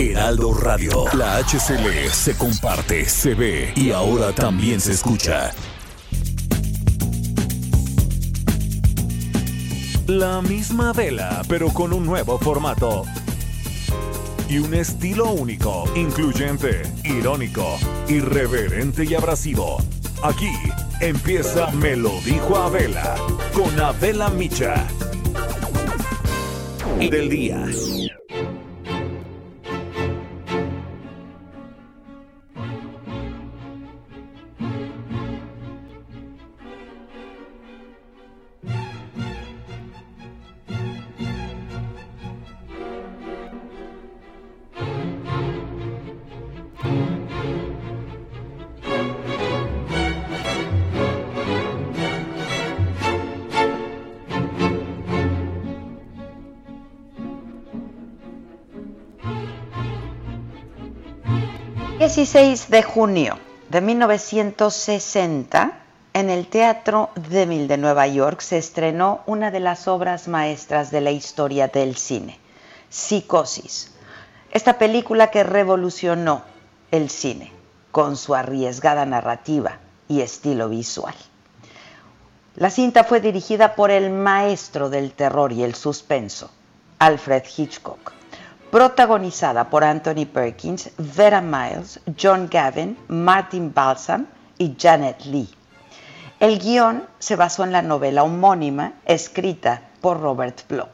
Heraldo Radio. La HCL se comparte, se ve y ahora también se escucha. La misma vela, pero con un nuevo formato. Y un estilo único, incluyente, irónico, irreverente y abrasivo. Aquí empieza Me lo dijo Abela, con Abela Micha. Del día. 16 de junio de 1960, en el Teatro Demil de Nueva York se estrenó una de las obras maestras de la historia del cine, Psicosis. Esta película que revolucionó el cine con su arriesgada narrativa y estilo visual. La cinta fue dirigida por el maestro del terror y el suspenso, Alfred Hitchcock protagonizada por Anthony Perkins, Vera Miles, John Gavin, Martin Balsam y Janet Lee. El guion se basó en la novela homónima escrita por Robert Bloch.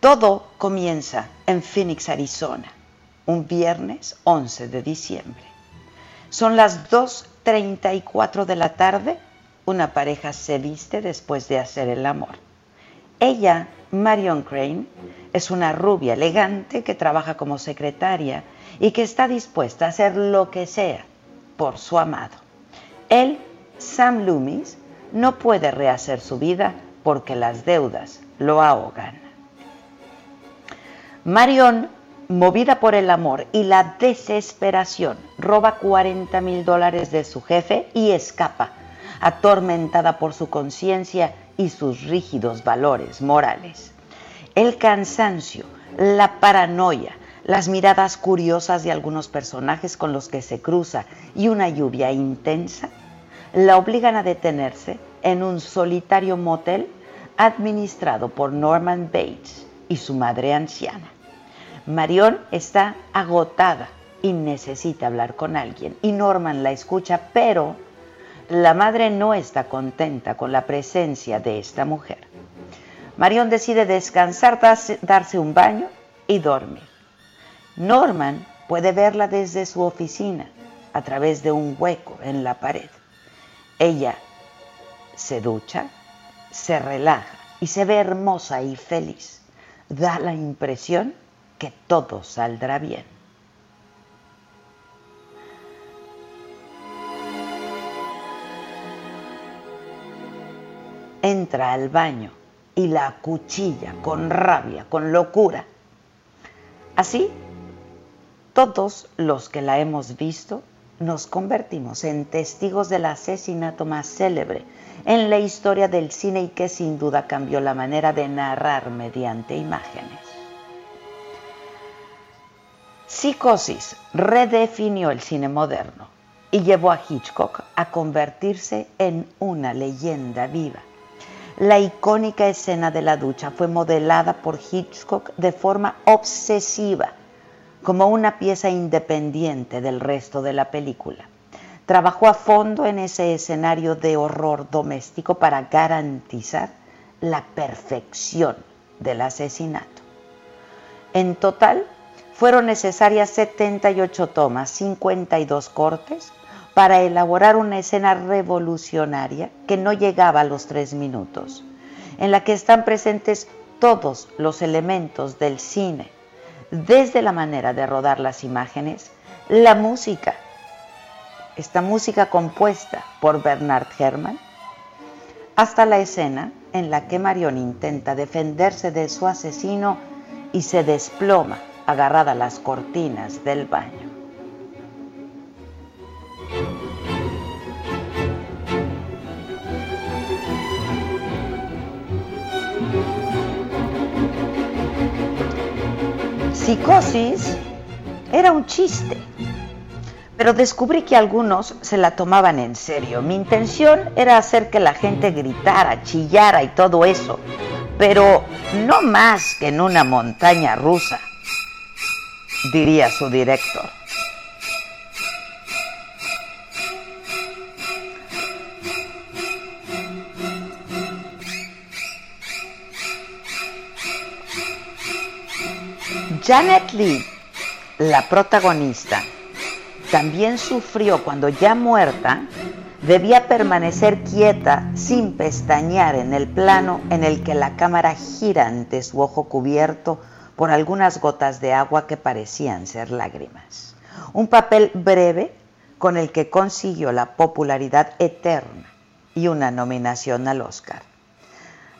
Todo comienza en Phoenix, Arizona, un viernes 11 de diciembre. Son las 2.34 de la tarde, una pareja se viste después de hacer el amor. Ella, Marion Crane, es una rubia elegante que trabaja como secretaria y que está dispuesta a hacer lo que sea por su amado. Él, Sam Loomis, no puede rehacer su vida porque las deudas lo ahogan. Marion, movida por el amor y la desesperación, roba 40 mil dólares de su jefe y escapa, atormentada por su conciencia y sus rígidos valores morales el cansancio, la paranoia, las miradas curiosas de algunos personajes con los que se cruza y una lluvia intensa la obligan a detenerse en un solitario motel administrado por Norman Bates y su madre anciana. Marion está agotada y necesita hablar con alguien y Norman la escucha, pero la madre no está contenta con la presencia de esta mujer. Marion decide descansar, darse un baño y dormir. Norman puede verla desde su oficina a través de un hueco en la pared. Ella se ducha, se relaja y se ve hermosa y feliz. Da la impresión que todo saldrá bien. Entra al baño y la cuchilla con rabia, con locura. Así, todos los que la hemos visto nos convertimos en testigos del asesinato más célebre en la historia del cine y que sin duda cambió la manera de narrar mediante imágenes. Psicosis redefinió el cine moderno y llevó a Hitchcock a convertirse en una leyenda viva. La icónica escena de la ducha fue modelada por Hitchcock de forma obsesiva, como una pieza independiente del resto de la película. Trabajó a fondo en ese escenario de horror doméstico para garantizar la perfección del asesinato. En total, fueron necesarias 78 tomas, 52 cortes, para elaborar una escena revolucionaria que no llegaba a los tres minutos, en la que están presentes todos los elementos del cine, desde la manera de rodar las imágenes, la música, esta música compuesta por Bernard Herrmann, hasta la escena en la que Marion intenta defenderse de su asesino y se desploma agarrada a las cortinas del baño. Psicosis Era un chiste. Pero descubrí que algunos se la tomaban en serio. Mi intención era hacer que la gente gritara, chillara y todo eso. Pero no más que en una montaña rusa, diría su director. Janet Lee, la protagonista, también sufrió cuando ya muerta debía permanecer quieta sin pestañear en el plano en el que la cámara gira ante su ojo cubierto por algunas gotas de agua que parecían ser lágrimas. Un papel breve con el que consiguió la popularidad eterna y una nominación al Oscar.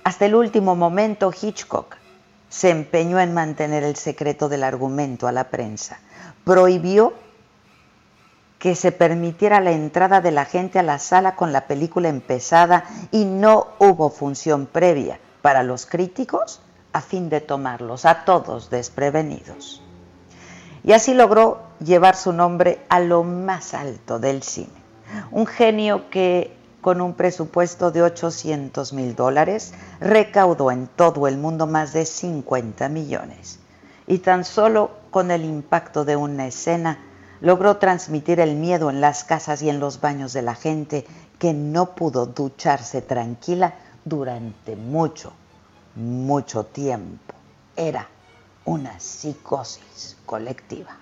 Hasta el último momento Hitchcock se empeñó en mantener el secreto del argumento a la prensa. Prohibió que se permitiera la entrada de la gente a la sala con la película empezada y no hubo función previa para los críticos a fin de tomarlos a todos desprevenidos. Y así logró llevar su nombre a lo más alto del cine. Un genio que con un presupuesto de 800 mil dólares, recaudó en todo el mundo más de 50 millones. Y tan solo con el impacto de una escena logró transmitir el miedo en las casas y en los baños de la gente que no pudo ducharse tranquila durante mucho, mucho tiempo. Era una psicosis colectiva.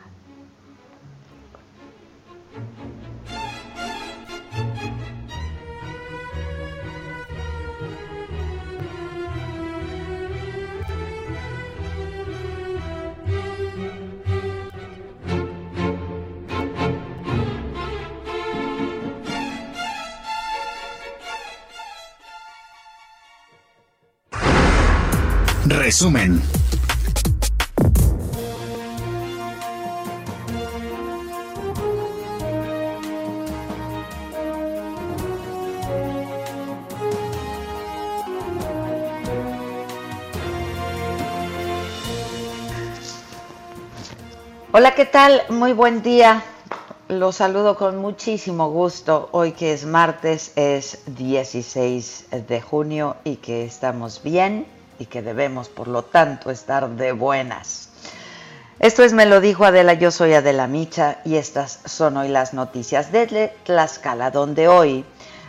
Resumen. Hola, ¿qué tal? Muy buen día. Los saludo con muchísimo gusto. Hoy que es martes, es 16 de junio y que estamos bien y que debemos, por lo tanto, estar de buenas. Esto es Me lo dijo Adela, yo soy Adela Micha y estas son hoy las noticias desde Tlaxcala, donde hoy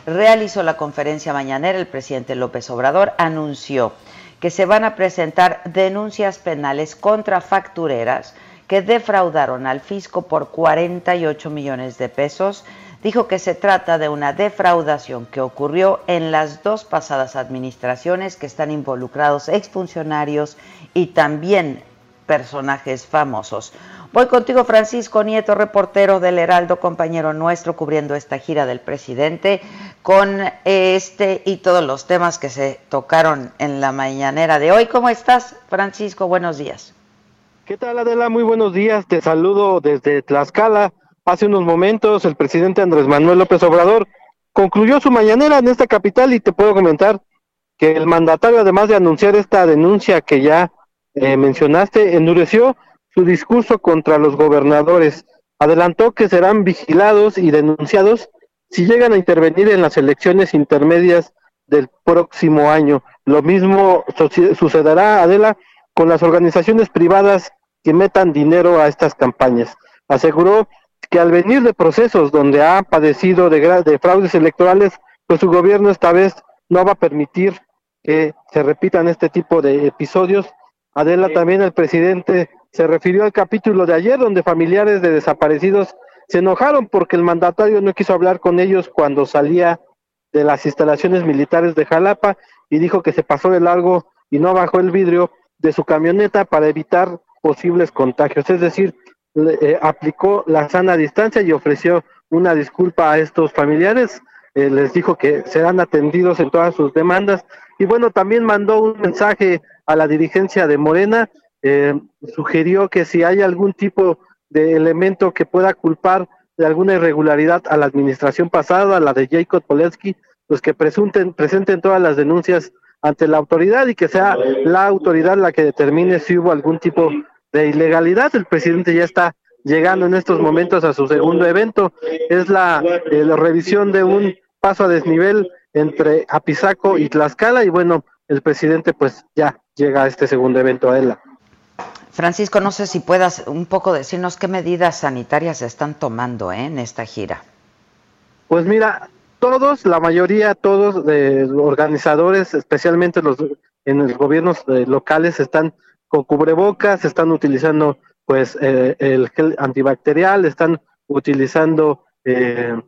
realizó la conferencia mañanera el presidente López Obrador, anunció que se van a presentar denuncias penales contra factureras que defraudaron al fisco por 48 millones de pesos dijo que se trata de una defraudación que ocurrió en las dos pasadas administraciones que están involucrados exfuncionarios y también personajes famosos. Voy contigo, Francisco Nieto, reportero del Heraldo, compañero nuestro, cubriendo esta gira del presidente, con este y todos los temas que se tocaron en la mañanera de hoy. ¿Cómo estás, Francisco? Buenos días. ¿Qué tal, Adela? Muy buenos días. Te saludo desde Tlaxcala Hace unos momentos el presidente Andrés Manuel López Obrador concluyó su mañanera en esta capital y te puedo comentar que el mandatario, además de anunciar esta denuncia que ya eh, mencionaste, endureció su discurso contra los gobernadores. Adelantó que serán vigilados y denunciados si llegan a intervenir en las elecciones intermedias del próximo año. Lo mismo sucederá, Adela, con las organizaciones privadas que metan dinero a estas campañas. Aseguró que al venir de procesos donde ha padecido de, fraudes electorales, pues su gobierno esta vez no va a permitir que se repitan este tipo de episodios. Adela, también el presidente se refirió al capítulo de ayer donde familiares de desaparecidos se enojaron porque el mandatario no quiso hablar con ellos cuando salía de las instalaciones militares de Jalapa y dijo que se pasó de largo y no bajó el vidrio de su camioneta para evitar posibles contagios. Es decir, eh, aplicó la sana distancia y ofreció una disculpa a estos familiares. Eh, les dijo que serán atendidos en todas sus demandas. Y bueno, también mandó un mensaje a la dirigencia de Morena. Eh, sugirió que si hay algún tipo de elemento que pueda culpar de alguna irregularidad a la administración pasada, a la de Jacob Polensky, pues que presenten, presenten todas las denuncias ante la autoridad y que sea la autoridad la que determine si hubo algún tipo de ilegalidad. El presidente ya está llegando en estos momentos a su segundo evento. Es la, eh, la revisión de un paso a desnivel entre Apizaco y Tlaxcala y bueno, el presidente pues ya llega a este segundo evento a él. Francisco, no sé si puedas un poco decirnos qué medidas sanitarias se están tomando ¿eh? en esta gira. Pues mira, todos, la mayoría, todos de los organizadores, especialmente los en los gobiernos eh, locales, están con cubrebocas, están utilizando pues eh, el gel antibacterial, están utilizando eh,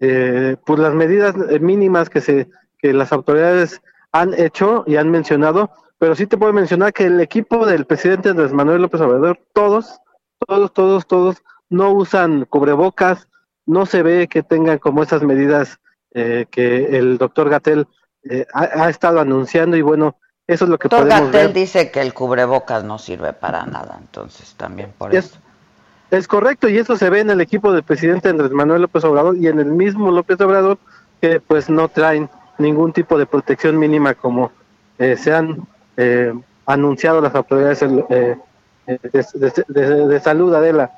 eh, pues las medidas mínimas que se que las autoridades han hecho y han mencionado, pero sí te puedo mencionar que el equipo del presidente Andrés Manuel López Obrador, todos, todos, todos, todos no usan cubrebocas, no se ve que tengan como esas medidas eh, que el doctor Gatel eh, ha, estado anunciando y bueno, eso es lo que doctor podemos dice que el cubrebocas no sirve para nada, entonces también por eso. Es correcto, y eso se ve en el equipo del presidente Andrés Manuel López Obrador y en el mismo López Obrador, que pues no traen ningún tipo de protección mínima como eh, se han eh, anunciado las autoridades eh, de, de, salud, Adela.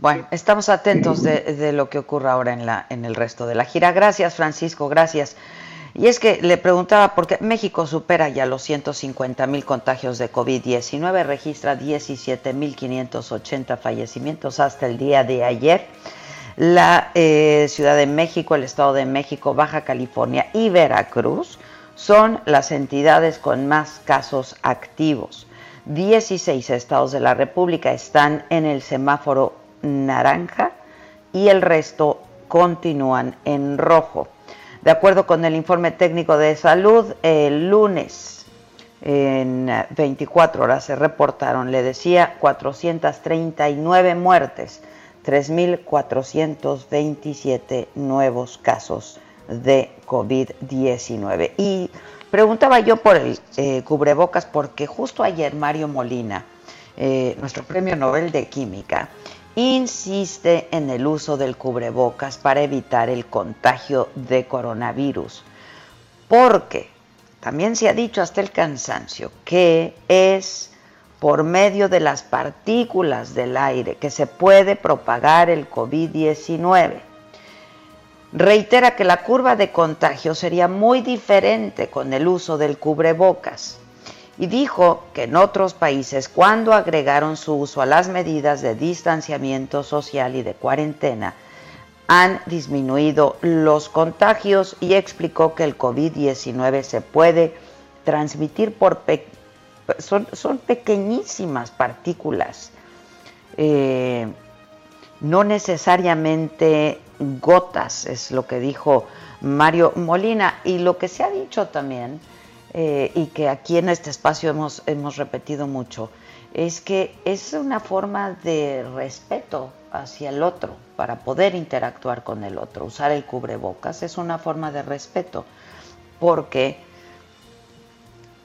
Bueno, estamos atentos de, de, lo que ocurra ahora en, la, en el resto de la gira. Gracias, Francisco, gracias. Y es que le preguntaba, porque México supera ya los 150 mil contagios de COVID-19, registra 17 mil 580 fallecimientos hasta el día de ayer. La eh, Ciudad de México, el Estado de México, Baja California y Veracruz son las entidades con más casos activos. 16 estados de la República están en el semáforo naranja y el resto continúan en rojo. De acuerdo con el informe técnico de salud, el lunes en 24 horas se reportaron, le decía, 439 muertes, 3.427 nuevos casos de COVID-19. Y preguntaba yo por el eh, cubrebocas porque justo ayer Mario Molina, eh, nuestro premio Nobel de Química, insiste en el uso del cubrebocas para evitar el contagio de coronavirus. Porque también se ha dicho hasta el cansancio que es por medio de las partículas del aire que se puede propagar el COVID-19. Reitera que la curva de contagio sería muy diferente con el uso del cubrebocas y dijo que en otros países cuando agregaron su uso a las medidas de distanciamiento social y de cuarentena han disminuido los contagios y explicó que el COVID-19 se puede transmitir por son, son, pequeñísimas partículas, eh, no necesariamente gotas, es lo que dijo Mario Molina. Y lo que se ha dicho también eh, y que aquí en este espacio hemos, hemos repetido mucho, es que es una forma de respeto hacia el otro para poder interactuar con el otro. Usar el cubrebocas es una forma de respeto porque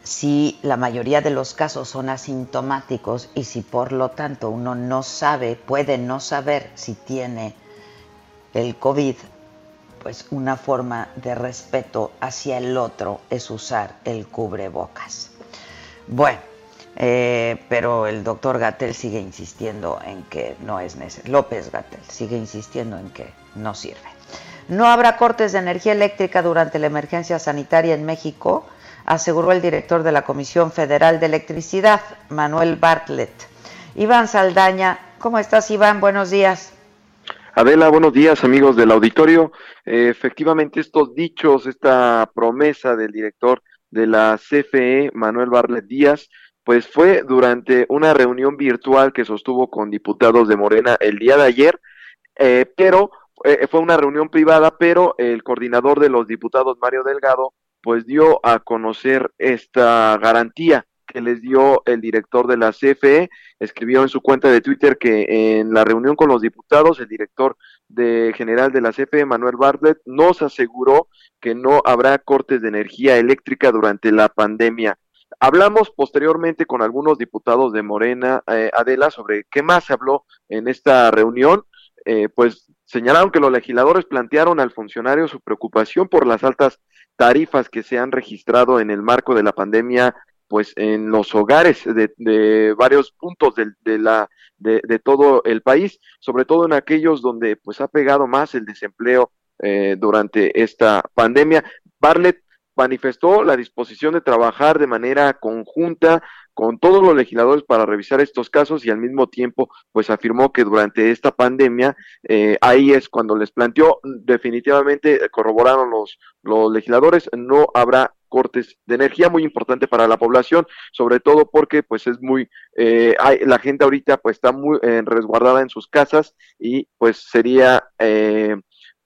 si la mayoría de los casos son asintomáticos y si por lo tanto uno no sabe, puede no saber si tiene el COVID pues una forma de respeto hacia el otro es usar el cubrebocas. Bueno, eh, pero el doctor Gatel sigue insistiendo en que no es necesario. López Gatel sigue insistiendo en que no sirve. No habrá cortes de energía eléctrica durante la emergencia sanitaria en México, aseguró el director de la Comisión Federal de Electricidad, Manuel Bartlett. Iván Saldaña, ¿cómo estás Iván? Buenos días. Adela, buenos días amigos del auditorio. Eh, efectivamente, estos dichos, esta promesa del director de la CFE, Manuel Barlet Díaz, pues fue durante una reunión virtual que sostuvo con diputados de Morena el día de ayer, eh, pero eh, fue una reunión privada, pero el coordinador de los diputados, Mario Delgado, pues dio a conocer esta garantía que les dio el director de la CFE. Escribió en su cuenta de Twitter que en la reunión con los diputados, el director de general de la CFE, Manuel Bartlett, nos aseguró que no habrá cortes de energía eléctrica durante la pandemia. Hablamos posteriormente con algunos diputados de Morena, eh, Adela, sobre qué más se habló en esta reunión. Eh, pues señalaron que los legisladores plantearon al funcionario su preocupación por las altas tarifas que se han registrado en el marco de la pandemia pues en los hogares de, varios puntos de, la de, de, todo el país, sobre todo en aquellos donde pues ha pegado más el desempleo eh, durante esta pandemia. Barlet manifestó la disposición de trabajar de manera conjunta con todos los legisladores para revisar estos casos y al mismo tiempo pues afirmó que durante esta pandemia eh, ahí es cuando les planteó definitivamente corroboraron los los legisladores no habrá cortes de energía muy importante para la población sobre todo porque pues es muy eh, hay, la gente ahorita pues está muy eh, resguardada en sus casas y pues sería eh,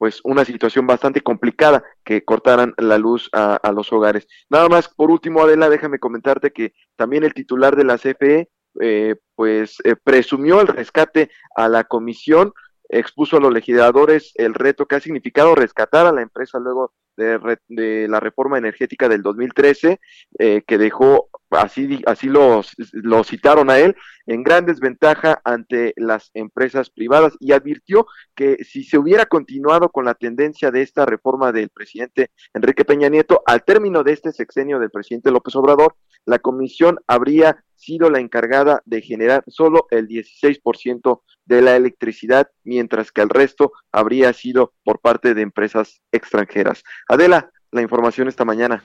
pues una situación bastante complicada que cortaran la luz a, los hogares. Nada más, por último, Adela, déjame comentarte que también el titular de la CFE, eh, pues eh, presumió el rescate a la comisión, expuso a los legisladores el reto que ha significado rescatar a la empresa luego de, la reforma energética del 2013, eh, que dejó, así, así lo, lo citaron a él, en gran desventaja ante las empresas privadas y advirtió que si se hubiera continuado con la tendencia de esta reforma del presidente Enrique Peña Nieto, al término de este sexenio del presidente López Obrador, la comisión habría sido la encargada de generar solo el 16% de la electricidad, mientras que el resto habría sido por parte de empresas extranjeras. Adela, la información esta mañana.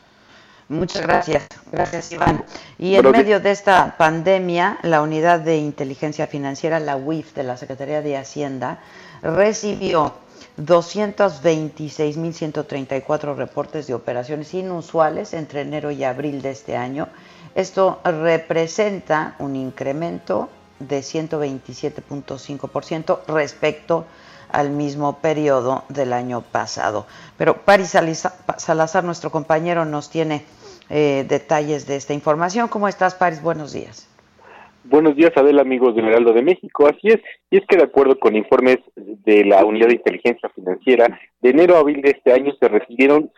Muchas gracias, gracias Iván. Y en medio de esta pandemia, la Unidad de Inteligencia Financiera, la UIF de la Secretaría de Hacienda, recibió 226.134 reportes de operaciones inusuales entre enero y abril de este año. Esto representa un incremento de 127.5% respecto al mismo periodo del año pasado. Pero Paris Salazar, nuestro compañero, nos tiene eh, detalles de esta información. ¿Cómo estás, Paris? Buenos días. Buenos días, Adela, amigos del Heraldo de México. Así es, y es que de acuerdo con informes de la Unidad de Inteligencia Financiera, de enero a abril de este año se recibieron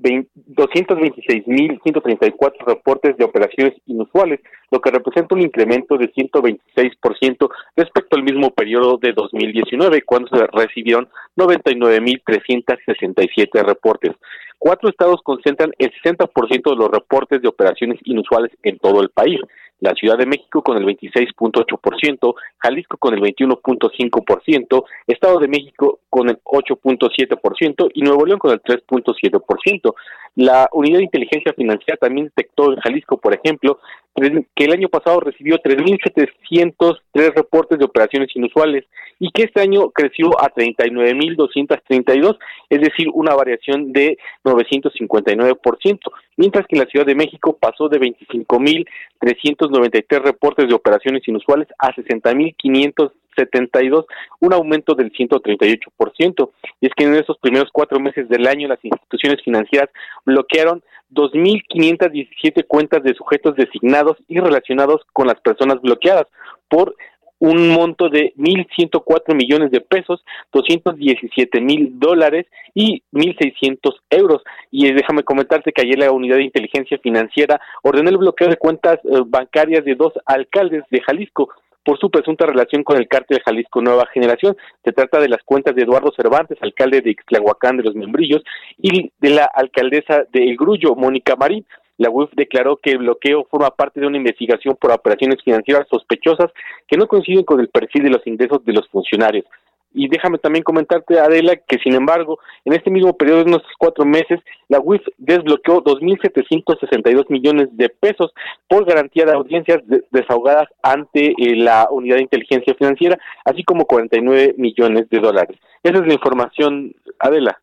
226.134 reportes de operaciones inusuales, lo que representa un incremento de 126% respecto al mismo periodo de 2019, cuando se recibieron 99.367 reportes. Cuatro estados concentran el 60% de los reportes de operaciones inusuales en todo el país la Ciudad de México con el 26.8%, Jalisco con el 21.5%, Estado de México con el 8.7% y Nuevo León con el 3.7%. La Unidad de Inteligencia Financiera también detectó en Jalisco, por ejemplo, que el año pasado recibió 3.703 reportes de operaciones inusuales y que este año creció a 39.232, es decir, una variación de 959%, mientras que en la Ciudad de México pasó de 25.393 reportes de operaciones inusuales a 60.572, un aumento del 138%. Y es que en esos primeros cuatro meses del año las instituciones financieras bloquearon 2.517 cuentas de sujetos designados y relacionados con las personas bloqueadas por un monto de 1.104 millones de pesos, 217 mil dólares y 1.600 euros. Y déjame comentarte que ayer la Unidad de Inteligencia Financiera ordenó el bloqueo de cuentas eh, bancarias de dos alcaldes de Jalisco por su presunta relación con el cártel Jalisco Nueva Generación. Se trata de las cuentas de Eduardo Cervantes, alcalde de Ixtlahuacán de los Membrillos, y de la alcaldesa de El Grullo, Mónica Marín. La UIF declaró que el bloqueo forma parte de una investigación por operaciones financieras sospechosas que no coinciden con el perfil de los ingresos de los funcionarios. Y déjame también comentarte, Adela, que sin embargo, en este mismo periodo de unos cuatro meses, la UIF desbloqueó 2.762 millones de pesos por garantía de audiencias desahogadas ante eh, la Unidad de Inteligencia Financiera, así como 49 millones de dólares. Esa es la información, Adela.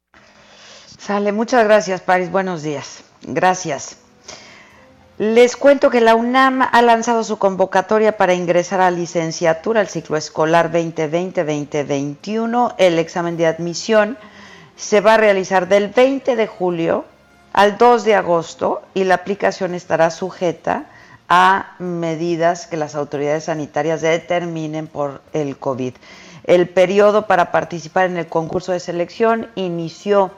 Sale, muchas gracias, Paris. Buenos días. Gracias. Les cuento que la UNAM ha lanzado su convocatoria para ingresar a licenciatura al ciclo escolar 2020-2021. El examen de admisión se va a realizar del 20 de julio al 2 de agosto y la aplicación estará sujeta a medidas que las autoridades sanitarias determinen por el COVID. El periodo para participar en el concurso de selección inició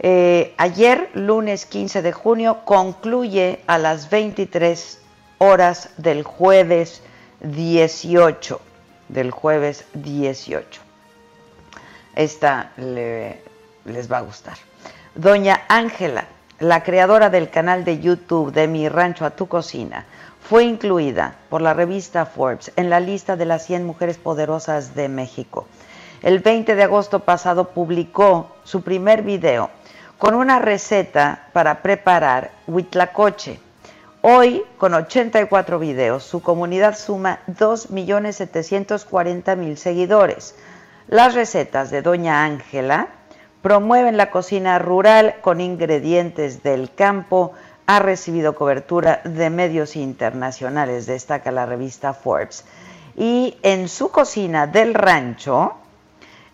eh, ayer, lunes 15 de junio, concluye a las 23 horas del jueves 18. Del jueves 18. Esta les va a gustar. Doña Ángela la creadora del canal de YouTube de Mi Rancho a tu Cocina, fue incluida por la revista Forbes en la lista de las 100 mujeres poderosas de México. El 20 de agosto pasado publicó su primer video con una receta para preparar huitlacoche. Hoy, con 84 videos, su comunidad suma 2.740.000 seguidores. Las recetas de Doña Ángela promueven la cocina rural con ingredientes del campo, ha recibido cobertura de medios internacionales, destaca la revista Forbes. Y en su cocina del rancho,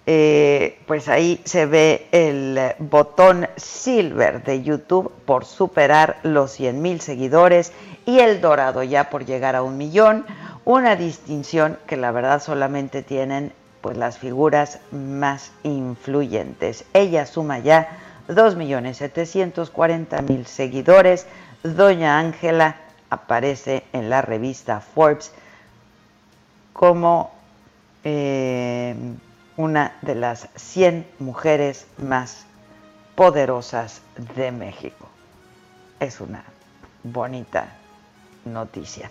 eh, pues ahí se ve el botón silver de YouTube por superar los 100 mil seguidores y el dorado ya por llegar a un millón, una distinción que la verdad solamente tienen pues las figuras más influyentes. Ella suma ya 2.740.000 seguidores. Doña Ángela aparece en la revista Forbes como eh, una de las 100 mujeres más poderosas de México. Es una bonita noticia.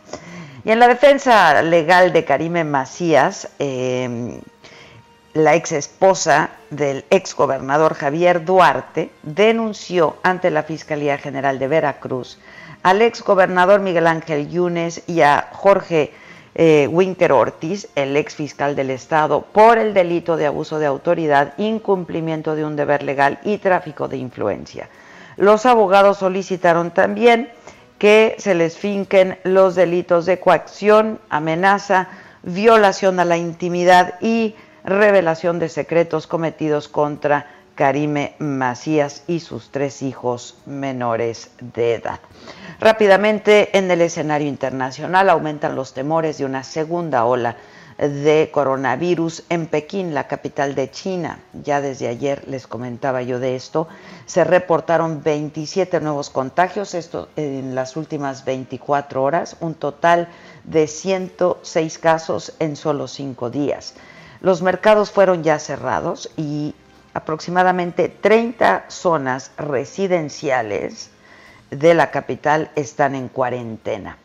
Y en la defensa legal de Karime Macías, eh, la ex esposa del ex gobernador Javier Duarte denunció ante la Fiscalía General de Veracruz al ex gobernador Miguel Ángel Yunes y a Jorge eh, Winter Ortiz, el ex fiscal del Estado, por el delito de abuso de autoridad, incumplimiento de un deber legal y tráfico de influencia. Los abogados solicitaron también que se les finquen los delitos de coacción, amenaza, violación a la intimidad y revelación de secretos cometidos contra Karime Macías y sus tres hijos menores de edad. Rápidamente, en el escenario internacional aumentan los temores de una segunda ola de coronavirus en Pekín, la capital de China. Ya desde ayer les comentaba yo de esto. Se reportaron 27 nuevos contagios, en las últimas 24 horas, un total de 106 casos en solo cinco días. Los mercados fueron ya cerrados y aproximadamente 30 zonas residenciales de la capital están en cuarentena.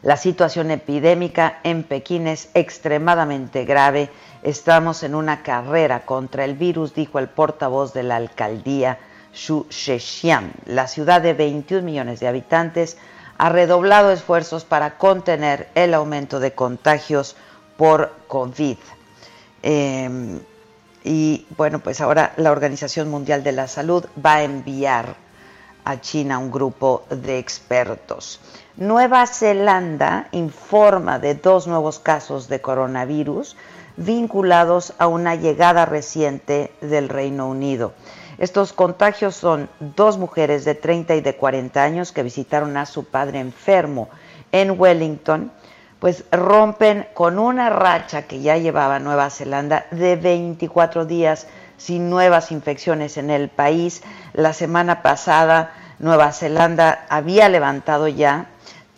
La situación epidémica en Pekín es extremadamente grave. Estamos en una carrera contra el virus, dijo el portavoz de la alcaldía Xu Shexian. La ciudad de 21 millones de habitantes ha redoblado esfuerzos para contener el aumento de contagios por COVID. Em, y bueno, pues ahora la Organización Mundial de la Salud va a enviar a China un grupo de expertos. Nueva Zelanda informa de dos nuevos casos de coronavirus vinculados a una llegada reciente del Reino Unido. Estos contagios son dos mujeres de 30 y de 40 años que visitaron a su padre enfermo en Wellington pues rompen con una racha que ya llevaba Nueva Zelanda de 24 días sin nuevas infecciones en el país. La semana pasada Nueva Zelanda había levantado ya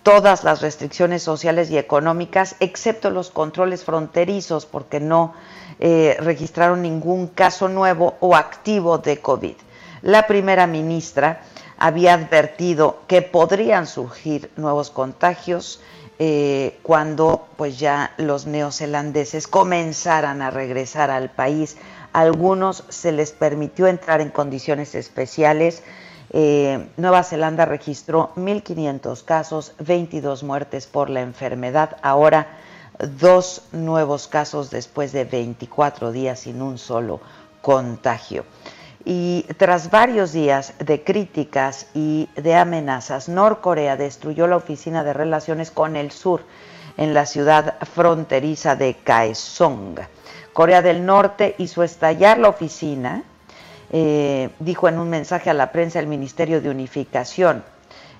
todas las restricciones sociales y económicas, excepto los controles fronterizos, porque no eh, registraron ningún caso nuevo o activo de COVID. La primera ministra había advertido que podrían surgir nuevos contagios eh, cuando pues ya los neozelandeses comenzaran a regresar al país. algunos se les permitió entrar en condiciones especiales. Eh, Nueva Zelanda registró 1.500 casos, 22 muertes por la enfermedad. Ahora dos nuevos casos después de 24 días sin un solo contagio. Y tras varios días de críticas y de amenazas, Norcorea destruyó la oficina de relaciones con el sur en la ciudad fronteriza de Kaesong. Corea del Norte hizo estallar la oficina, eh, dijo en un mensaje a la prensa el Ministerio de Unificación,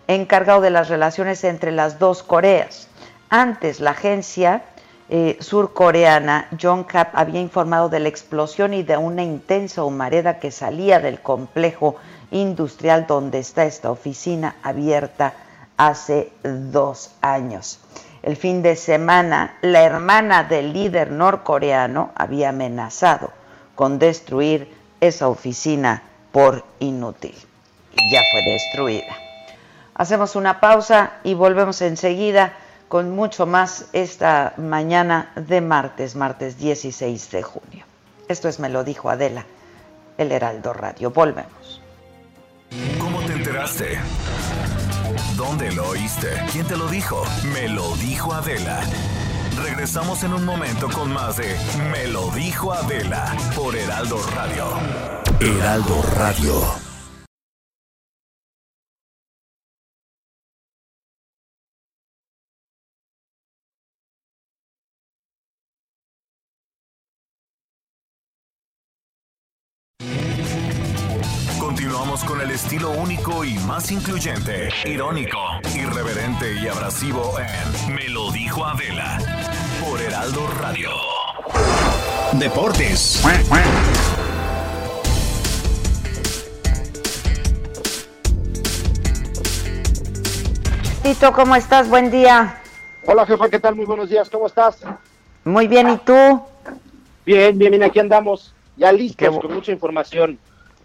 encargado de las relaciones entre las dos Coreas. Antes, la agencia eh, surcoreana, John Cap había informado de la explosión y de una intensa humareda que salía del complejo industrial donde está esta oficina abierta hace dos años. El fin de semana, la hermana del líder norcoreano había amenazado con destruir esa oficina por inútil. ya fue destruida. Hacemos una pausa y volvemos enseguida con mucho más esta mañana de martes, martes 16 de junio. Esto es Me lo dijo Adela, el Heraldo Radio. Volvemos. ¿Cómo te enteraste? ¿Dónde lo oíste? ¿Quién te lo dijo? Me lo dijo Adela. Regresamos en un momento con más de Me lo dijo Adela por Heraldo Radio. Heraldo Radio. Estilo único y más incluyente, irónico, irreverente y abrasivo en Me lo dijo Adela por Heraldo Radio. Deportes. Tito, ¿cómo estás? Buen día. Hola, jefa, ¿qué tal? Muy buenos días, ¿cómo estás? Muy bien, ¿y tú? Bien, bien, bien, aquí andamos, ya listos con mucha información.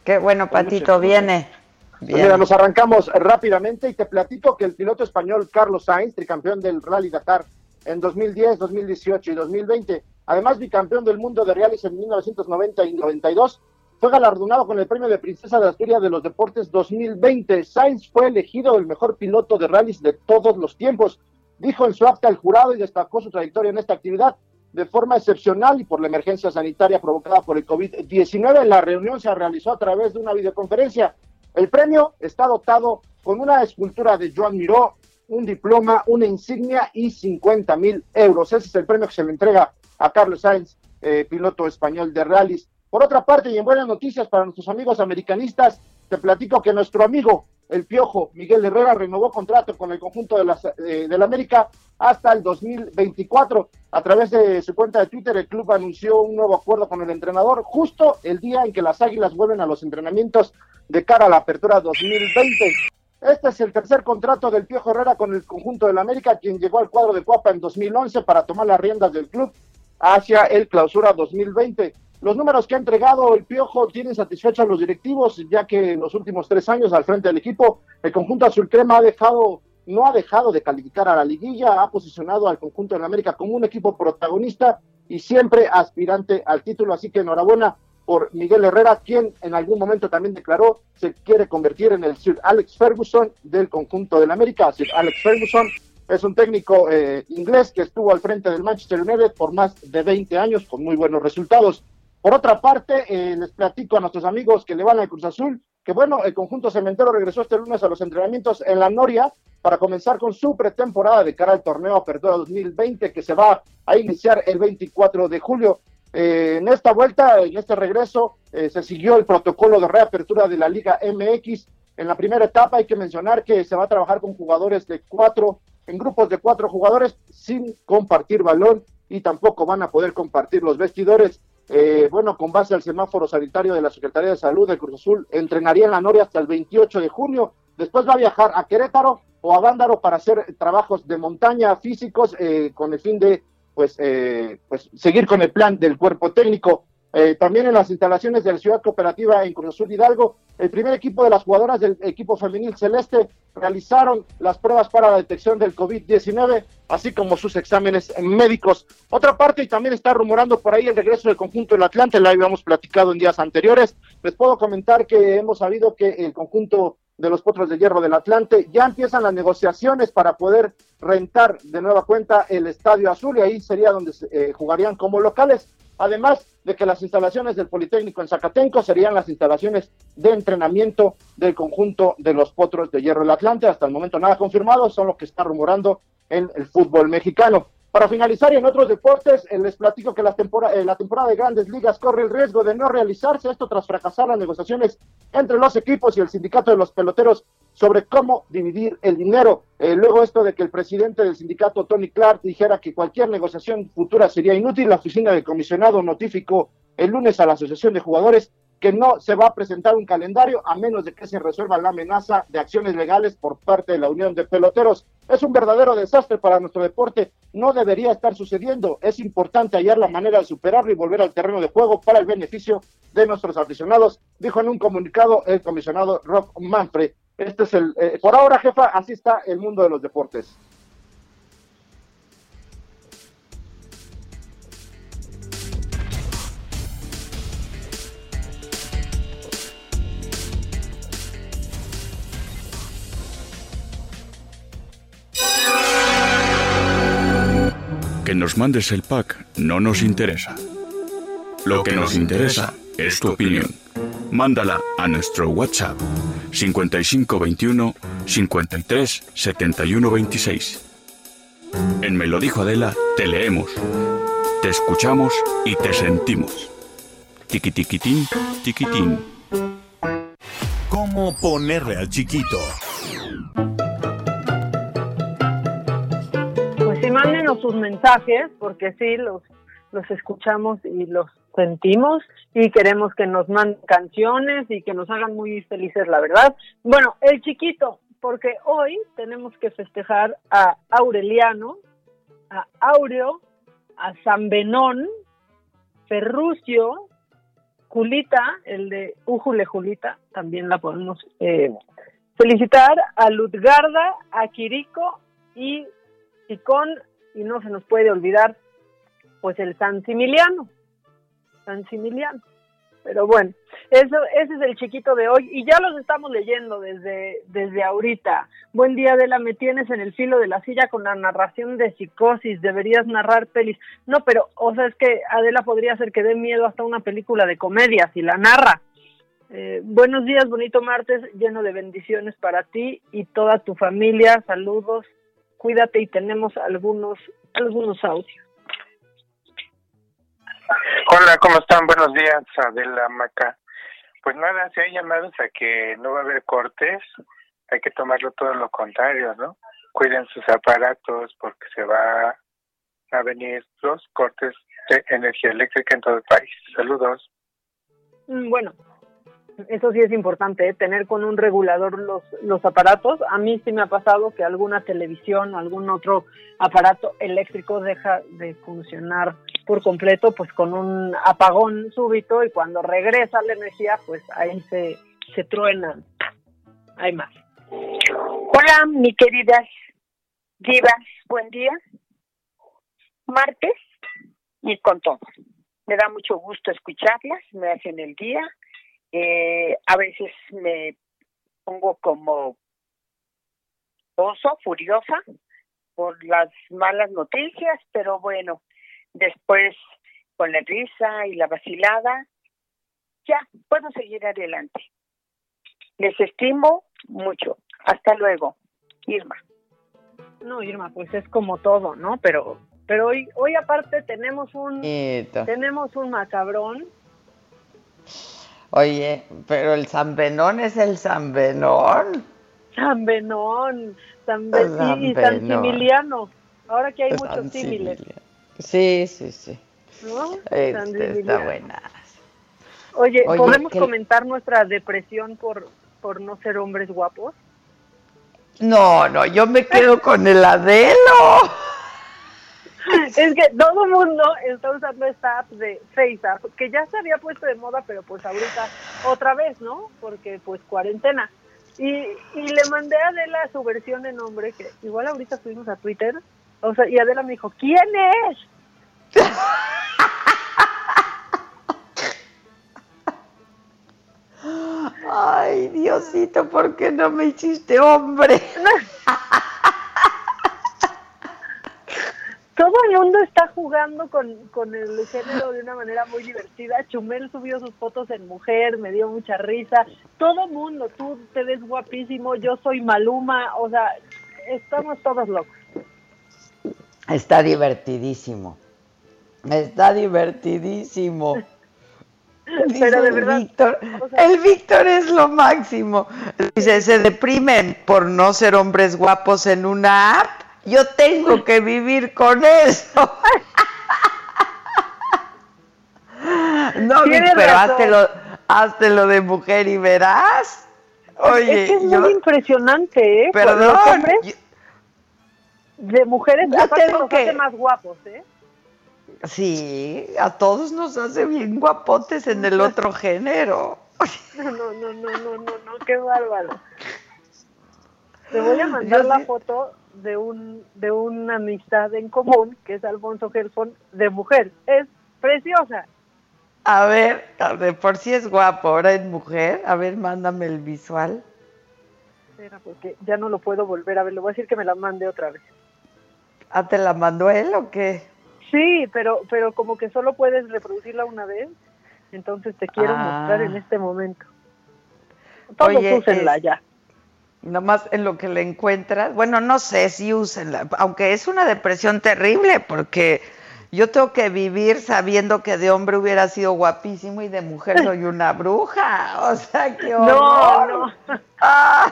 Qué bueno, Patito, viene. Pues mira, nos arrancamos rápidamente y te platico que el piloto español Carlos Sainz, tricampeón del Rally Dakar en 2010, 2018 y 2020, además bicampeón del mundo de rallies en 1990 y 92, fue galardonado con el premio de Princesa de Asturias de los Deportes 2020. Sainz fue elegido el mejor piloto de rallies de todos los tiempos, dijo en su acta el jurado y destacó su trayectoria en esta actividad de forma excepcional y por la emergencia sanitaria provocada por el COVID-19. La reunión se realizó a través de una videoconferencia. El premio está dotado con una escultura de Joan Miró, un diploma, una insignia y 50 mil euros. Ese es el premio que se le entrega a Carlos Sainz, eh, piloto español de rallies. Por otra parte, y en buenas noticias para nuestros amigos americanistas, te platico que nuestro amigo el Piojo Miguel Herrera renovó contrato con el conjunto de, las, eh, la América hasta el 2024. A través de su cuenta de Twitter, el club anunció un nuevo acuerdo con el entrenador justo el día en que las Águilas vuelven a los entrenamientos de cara a la apertura 2020. Este es el tercer contrato del Piojo Herrera con el conjunto de la América, quien llegó al cuadro de Cuapa en 2011 para tomar las riendas del club hacia el clausura 2020. Los números que ha entregado el Piojo tienen satisfechos a los directivos, ya que en los últimos tres años al frente del equipo, el conjunto azul crema ha dejado, no ha dejado de calificar a la liguilla, ha posicionado al conjunto de la América como un equipo protagonista y siempre aspirante al título. Así que enhorabuena por Miguel Herrera, quien en algún momento también declaró se quiere convertir en el Sir Alex Ferguson del conjunto de la América. Sir Alex Ferguson es un técnico eh, inglés que estuvo al frente del Manchester United por más de 20 años con muy buenos resultados. Por otra parte, eh, les platico a nuestros amigos que le van al Cruz Azul, que bueno, el conjunto cementero regresó este lunes a los entrenamientos en la Noria para comenzar con su pretemporada de cara al torneo Apertura 2020 que se va a iniciar el 24 de julio. Eh, en esta vuelta, en este regreso, eh, se siguió el protocolo de reapertura de la Liga MX. En la primera etapa hay que mencionar que se va a trabajar con jugadores de cuatro, en grupos de cuatro jugadores, sin compartir balón y tampoco van a poder compartir los vestidores. Eh, bueno, con base al semáforo sanitario de la Secretaría de Salud de Cruz Azul, entrenaría en la Noria hasta el 28 de junio. Después va a viajar a Querétaro o a Gándaro para hacer trabajos de montaña físicos eh, con el fin de pues, eh, pues seguir con el plan del cuerpo técnico. Eh, también en las instalaciones de la Ciudad Cooperativa en Cruz Azul Hidalgo, el primer equipo de las jugadoras del equipo femenil celeste realizaron las pruebas para la detección del COVID-19, así como sus exámenes médicos. Otra parte, y también está rumorando por ahí el regreso del conjunto del Atlante, la habíamos platicado en días anteriores. Les puedo comentar que hemos sabido que el conjunto de los Potros de Hierro del Atlante ya empiezan las negociaciones para poder rentar de nueva cuenta el Estadio Azul y ahí sería donde eh, jugarían como locales además de que las instalaciones del Politécnico en Zacatenco serían las instalaciones de entrenamiento del conjunto de los Potros de Hierro del Atlante. Hasta el momento nada confirmado, son lo que está rumorando en el fútbol mexicano. Para finalizar, y en otros deportes, eh, les platico que la temporada, eh, la temporada de grandes ligas corre el riesgo de no realizarse, esto tras fracasar las negociaciones entre los equipos y el sindicato de los peloteros sobre cómo dividir el dinero. Eh, luego esto de que el presidente del sindicato, Tony Clark, dijera que cualquier negociación futura sería inútil, la oficina del comisionado notificó el lunes a la Asociación de Jugadores que no se va a presentar un calendario a menos de que se resuelva la amenaza de acciones legales por parte de la Unión de Peloteros. Es un verdadero desastre para nuestro deporte. No debería estar sucediendo. Es importante hallar la manera de superarlo y volver al terreno de juego para el beneficio de nuestros aficionados, dijo en un comunicado el comisionado Rob Manfred. Este es el, eh, por ahora, jefa, así está el mundo de los deportes. Que nos mandes el pack no nos interesa. Lo que nos interesa es tu opinión. Mándala a nuestro WhatsApp 5521 53 71 26. En Me lo dijo Adela, te leemos, te escuchamos y te sentimos. Tiquitiquitín, tiquitín. ¿Cómo ponerle al chiquito? Pues sí, mándenos sus mensajes, porque sí, los, los escuchamos y los sentimos y queremos que nos manden canciones y que nos hagan muy felices, la verdad. Bueno, el chiquito, porque hoy tenemos que festejar a Aureliano, a Aureo, a San Benón, Ferrucio, Julita, el de Újule Julita, también la podemos eh, felicitar, a Lutgarda, a Quirico y Ticón, y no se nos puede olvidar, pues el San Similiano. San Similiano. Pero bueno, eso, ese es el chiquito de hoy y ya los estamos leyendo desde, desde ahorita. Buen día, Adela, me tienes en el filo de la silla con la narración de psicosis, deberías narrar pelis. No, pero, o sea, es que Adela podría hacer que dé miedo hasta una película de comedia si la narra. Eh, buenos días, bonito martes, lleno de bendiciones para ti y toda tu familia. Saludos, cuídate y tenemos algunos, algunos audios. Hola, ¿cómo están? Buenos días, Adela Maca. Pues nada, se hay llamados a que no va a haber cortes, hay que tomarlo todo lo contrario, ¿no? Cuiden sus aparatos porque se va a venir los cortes de energía eléctrica en todo el país. Saludos. Mm, Bueno, eso sí es importante, ¿eh? tener con un regulador los, los aparatos. A mí sí me ha pasado que alguna televisión algún otro aparato eléctrico deja de funcionar por completo, pues con un apagón súbito y cuando regresa la energía, pues ahí se, se truenan. Hay más. Hola, mi queridas divas, buen día. Martes y con todo. Me da mucho gusto escucharlas, me hacen el día. Eh, a veces me pongo como oso, furiosa por las malas noticias, pero bueno, después con la risa y la vacilada, ya puedo seguir adelante. Les estimo mucho. Hasta luego, Irma. No, Irma, pues es como todo, ¿no? Pero pero hoy hoy aparte tenemos un tenemos un macabrón. Oye, pero el San Benón es el San Benón. San Benón, San Be- San y San Benón. Similiano. Ahora que hay San muchos símiles. Sí, sí, sí. ¿no? Este, está buena. Oye, Oye, ¿podemos que- comentar nuestra depresión por por no ser hombres guapos? No, no, yo me quedo con el Adelo. Es que todo el mundo está usando esta app de FaceApp, que ya se había puesto de moda, pero pues ahorita otra vez, ¿no? Porque pues cuarentena. Y, y le mandé a Adela su versión en nombre, que igual ahorita fuimos a Twitter, o sea, y Adela me dijo, ¿quién es? Ay, Diosito, ¿por qué no me hiciste hombre? Todo el mundo está jugando con, con el género de una manera muy divertida. Chumel subió sus fotos en mujer, me dio mucha risa. Todo el mundo, tú te ves guapísimo, yo soy Maluma, o sea, estamos todos locos. Está divertidísimo. Está divertidísimo. Dice Pero de el verdad, Víctor, o sea- el Víctor es lo máximo. Dice, se deprimen por no ser hombres guapos en una app. Yo tengo que vivir con eso. No, Tienes pero hazte lo, hazte lo de mujer y verás. Oye, es que es yo- muy impresionante, ¿eh? Los perdón, hombres- yo, De mujeres, aparte tengo nos que- más guapos, ¿eh? Sí, a todos nos hace bien guapotes en el otro género. No, no, no, no, no, no, no, qué bárbaro. Te voy a mandar Yo la sí- foto de un de una amistad en común, que es Alfonso Gelfón, de mujer. Es preciosa. A ver, a ver, por si es guapo, ahora es mujer. A ver, mándame el visual. Espera, porque ya no lo puedo volver a ver. Le voy a decir que me la mande otra vez. ¿Ah, te la mandó él o qué? Sí, pero pero como que solo puedes reproducirla una vez, entonces te quiero Ah. mostrar en este momento. Todos Oye, úsenla es- ya. Nomás en lo que le encuentras. Bueno, no sé si úsenla, aunque es una depresión terrible, porque yo tengo que vivir sabiendo que de hombre hubiera sido guapísimo y de mujer soy una bruja. O sea, qué No, horror. no. Ah,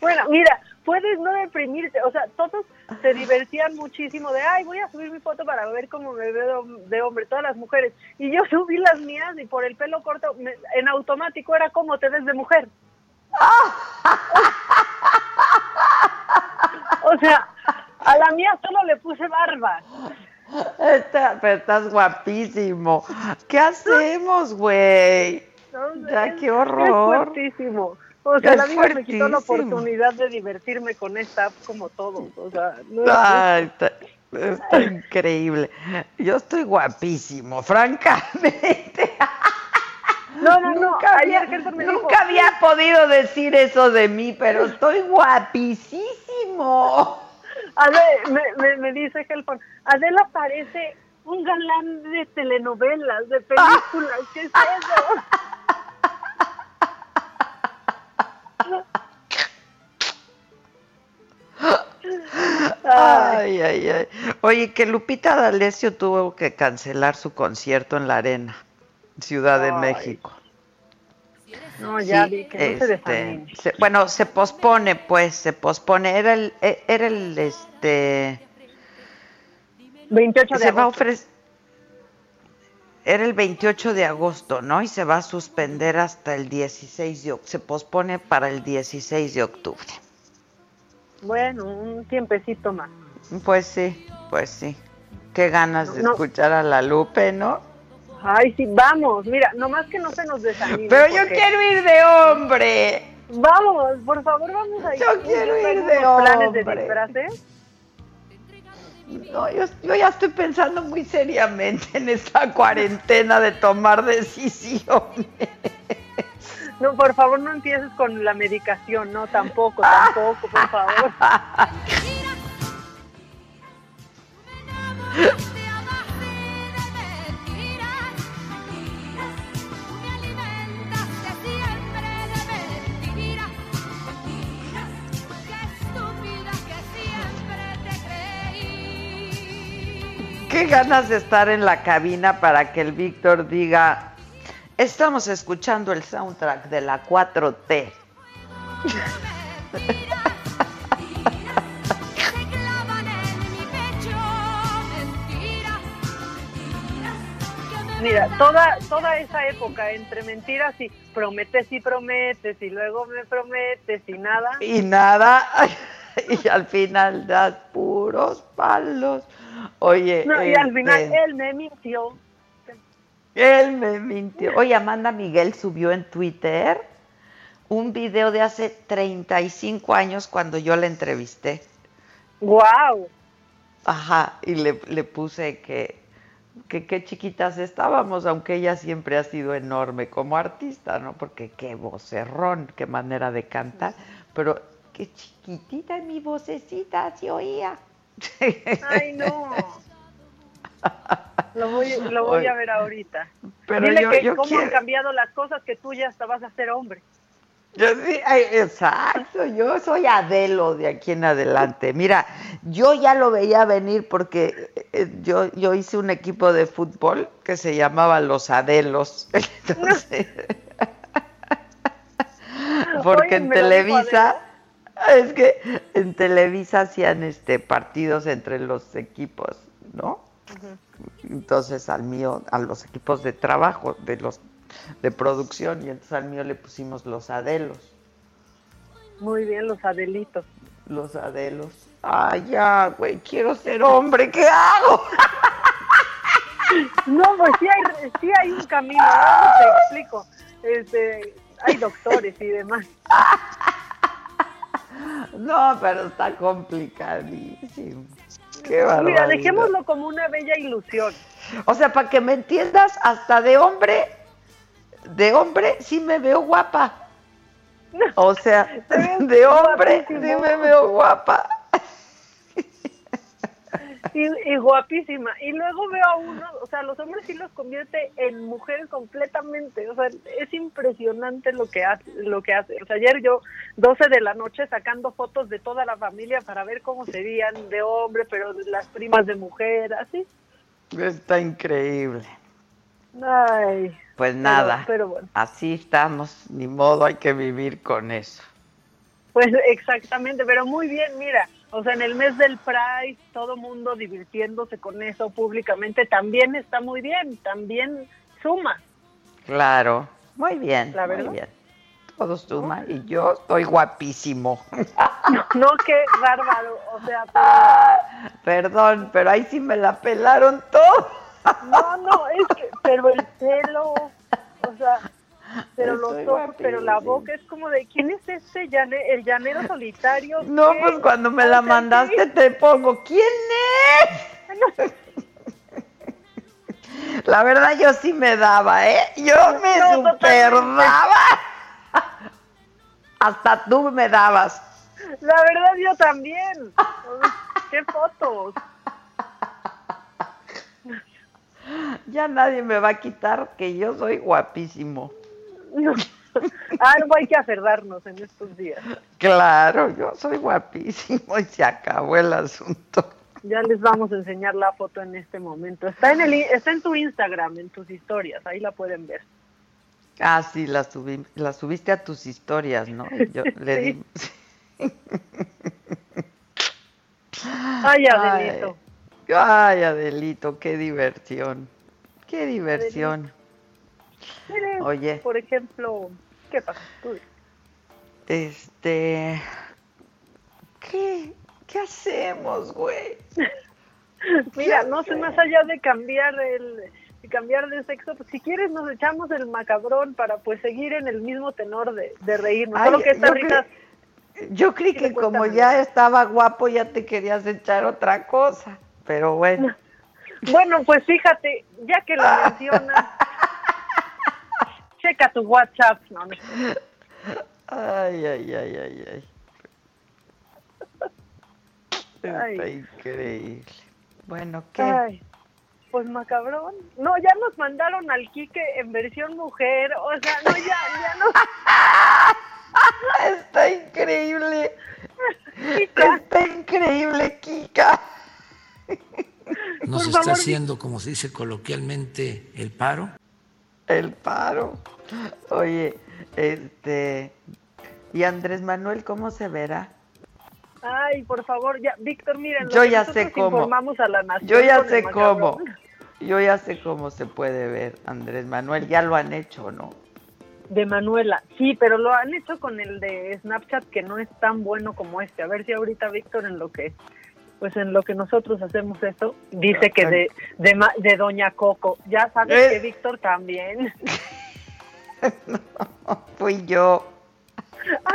Bueno, mira, puedes no deprimirte, o sea, todos se divertían muchísimo de, ay, voy a subir mi foto para ver cómo me veo de hombre, todas las mujeres. Y yo subí las mías y por el pelo corto, me- en automático era como te ves de mujer. o sea, a la mía solo le puse barba. Está- pero estás guapísimo. ¿Qué hacemos, güey? ¿no? Ya, Es- qué horror. Es. O sea, Es la vida me quitó la oportunidad de divertirme con esta app como todos. O sea, no está, está increíble. Yo estoy guapísimo, francamente. No, no, no. Nunca había, Ayer dijo, nunca había podido decir eso de mí, pero estoy guapísimo. Ade- me, me, me dice Helfon, Adela parece un galán de telenovelas, de películas. ¿Qué es eso? Ay, ay, ay. Oye, que Lupita D'Alessio tuvo que cancelar su concierto en la Arena, Ciudad de Ay. México. No, ya Sí, vi que no se este, desanime. se- bueno, se pospone, pues, se pospone. Era el, e- era el, este, 28 de se va a agosto. ofrecer, era el 28 de agosto, ¿no? Y se va a suspender hasta el 16 de octubre, se pospone para el 16 de octubre. Bueno, un tiempecito más. Pues sí, pues sí. Qué ganas de No. escuchar a la Lupe, ¿no? Ay, sí, vamos. Mira, nomás que no se nos desanime. Pero yo porque- quiero ir de hombre. Vamos, por favor, vamos a ir. Yo quiero ir ¿Tenemos de planes de hombre. disfraces? No, yo, yo ya estoy pensando muy seriamente en esta cuarentena de tomar decisiones. No, por favor, no empieces con la medicación, no, tampoco, tampoco, por favor. Qué ganas de estar en la cabina para que el Víctor diga, estamos escuchando el soundtrack de la 4T. Mira, toda, toda esa época entre mentiras y prometes y prometes y luego me prometes y nada. Y nada, y al final das puros palos. Oye, No, y al final este, él me mintió. Él me mintió. Oye, Amanda Miguel subió en Twitter un video de hace 35 años cuando yo la entrevisté. ¡Guau! Ajá, y le, le puse que, que qué chiquitas estábamos, aunque ella siempre ha sido enorme como artista, ¿no? Porque qué vocerrón, qué manera de cantar, pero qué chiquitita mi vocecita se oía. Ay, no. Lo voy, lo voy a ver ahorita. pero Dile yo- que yo cómo quiero- han cambiado las cosas que tú ya hasta vas a ser hombre. Yo sí, exacto, yo soy Adelo de aquí en adelante. Mira, yo ya lo veía venir porque eh, yo, yo hice un equipo de fútbol que se llamaba Los Adelos. Entonces, porque Oye, en Televisa, es que en Televisa hacían este partidos entre los equipos, ¿no? Entonces al mío, a los equipos de trabajo, de los de producción, y entonces al mío le pusimos los Adelos. Muy bien, los Adelitos. Los Adelos. Ay, ya, güey, quiero ser hombre, ¿qué hago? No, pues sí hay, sí hay un camino, te explico. Este, hay doctores y demás. No, pero está complicadísimo. Qué Mira, barbaridad. dejémoslo como una bella ilusión. O sea, para que me entiendas, hasta de hombre, de hombre sí me veo guapa. O sea, de hombre sí me veo guapa. Y, y guapísima. Y luego veo a uno, o sea, los hombres sí los convierte en mujeres completamente. O sea, es impresionante lo que hace. Lo que hace. O sea, ayer yo, 12 de la noche, sacando fotos de toda la familia para ver cómo serían de hombre, pero las primas de mujer, así. Está increíble. Ay. Pues pero- nada, Pero, bueno, así estamos, ni modo, hay que vivir con eso. pues exactamente, pero muy bien, mira. O sea, en el mes del Pride, todo mundo divirtiéndose con eso públicamente, también está muy bien, también suma. Claro, muy bien, La muy verdad. bien. Todo suma y yo estoy guapísimo. No, qué bárbaro. O sea, Perdón, pero ahí sí me la pelaron todo. no, no, es que, pero el pelo, o sea, pero los ojos, pero la boca es como de, ¿quién es este llane- el llanero solitario? No, ¿Qué? pues cuando me la mandaste te pongo, ¿quién es? La verdad yo sí me daba, ¿eh? Yo me No, super totalmente. daba. Hasta tú me dabas. La verdad yo también. ¿Qué fotos? Ya nadie me va a quitar que yo soy guapísimo. Algo hay que aferrarnos en estos días. Claro, yo soy guapísimo y se acabó el asunto. Ya les vamos a enseñar la foto en este momento. Está en el está en tu Instagram, en tus historias, ahí la pueden ver. Ah, sí, la, subí, la subiste a tus historias, ¿no? Yo le di... Ay, Adelito. Ay, Adelito, qué diversión. Qué diversión. Mire, Oye. por ejemplo, ¿qué pasa? Tú. Este... ¿Qué, qué hacemos, güey? Mira, no sé más allá de cambiar el de cambiar de sexo, pues si quieres nos echamos el macabrón para pues seguir en el mismo tenor de, de reírnos. Ay, Solo que esta yo Yo creí que como ya estaba guapo ya te querías echar otra cosa, pero bueno. Bueno, pues fíjate, ya que lo mencionas, checa tu WhatsApp. No, no. Ay, ay, ay, ay, ay. Está Ay. increíble. Bueno, ¿qué? Ay, pues macabrón. No, ya nos mandaron al Quique en versión mujer. O sea, no, ya, ya no. Está increíble. Kika. Está increíble, Kika. Nos Por está favor, haciendo, como se dice coloquialmente, el paro. El paro. Oye, este. ¿Y Andrés Manuel cómo se verá? Ay, por favor, ya, Víctor, miren, Yo ya sé cómo. informamos a la nación Yo ya sé cómo. Yo ya sé cómo se puede ver Andrés Manuel. Ya lo han hecho, ¿no? De Manuela, sí, pero lo han hecho con el de Snapchat que no es tan bueno como este. A ver si ahorita Víctor en lo que, pues en lo que nosotros hacemos esto, dice que de, de, de Doña Coco. Ya sabes Eh. que Víctor también. Fui yo. ah,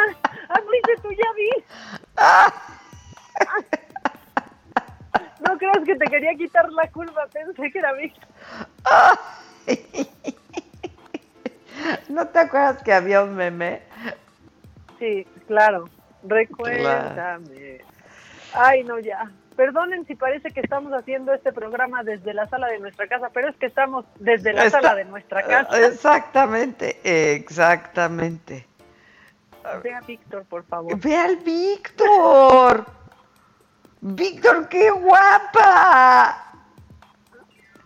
ah, dice tú ya vi. No creas que te quería quitar la culpa, pensé que era Víctor. ¿No te acuerdas que había un meme? Sí, claro. Recuérdame. Ay, no, ya. Perdonen si parece que estamos haciendo este programa desde la sala de nuestra casa, pero es que estamos desde la Está- sala de nuestra casa. Exactamente, exactamente. Ve a Víctor, por favor. Ve al Víctor. Víctor, qué guapa.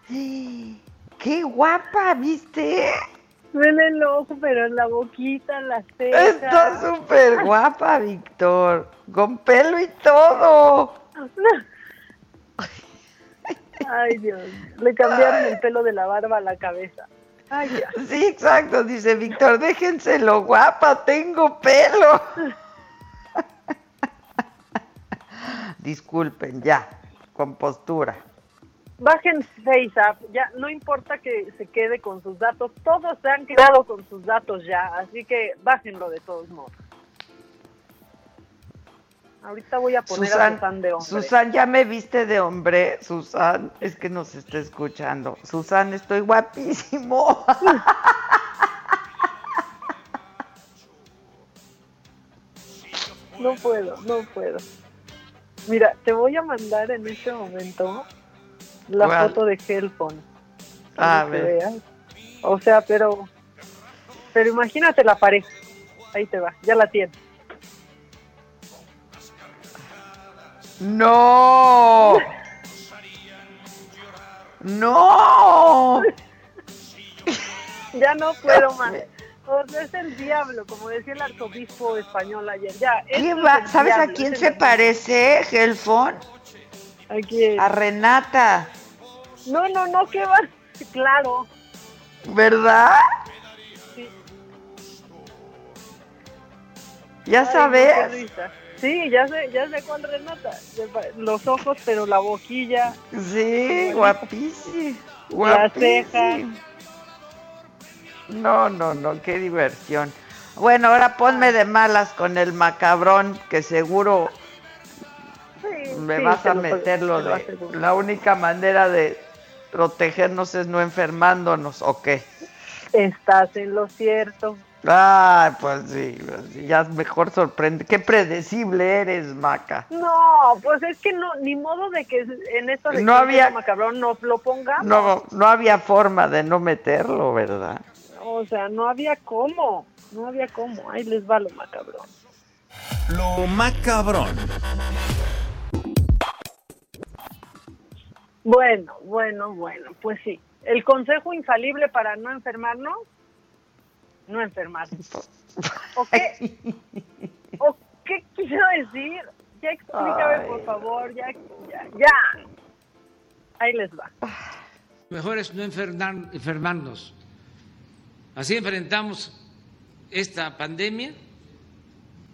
Qué guapa, ¿viste? Vele el ojo, pero en la boquita, las cejas. Está súper guapa, Víctor. Con pelo y todo. Ay, Dios. Le cambiaron el pelo de la barba a la cabeza. Ay, ya. Sí, exacto, dice Víctor, déjenselo guapa, tengo pelo. disculpen, ya, con postura. Bajen FaceApp, ya no importa que se quede con sus datos, todos se han quedado con sus datos ya, así que bájenlo de todos modos. Ahorita voy a poner a Susan de hombre. Susan, ya me viste de hombre. Susan, es que nos está escuchando. Susan, estoy guapísimo. No puedo, no puedo. Mira, te voy a mandar en este momento la foto de Hellphone. A ver. O sea, pero pero imagínate la pared. Ahí te va, ya la tienes. No. No. ya no puedo más. es el diablo, como decía el arzobispo español ayer. Ya, ¿Sabes a quién se parece, Gelfón? ¿A quién? A Renata. No, no, no, ¿qué va? Claro. ¿Verdad? Sí. ¿Ya sabes? Sí, ya sé, ya sé cuál Renata. Los ojos, pero la boquilla. Sí, guapísima. La ceja. No, no, no, qué diversión. Bueno, ahora ponme de malas con el macabrón, que seguro me vas a meterlo de... La única manera de protegernos es no enfermándonos, ¿o qué? Estás en lo cierto. Ah, pues sí, ya es mejor sorprende. Qué predecible eres, Maca. No, pues es que no, ni modo de que en esto de no había, macabrón no lo pongamos. No, no había forma de no meterlo, ¿verdad? O sea, no había cómo, no había cómo. Ahí les va lo macabrón. Lo macabrón. Bueno, bueno, bueno, pues sí. El consejo infalible para no enfermarnos no enfermarse. ¿O qué? ¿O qué quiero decir? Ya explícame, por favor, ya, ya, ya. Ahí les va. Mejor es no enfermarnos. Así enfrentamos esta pandemia.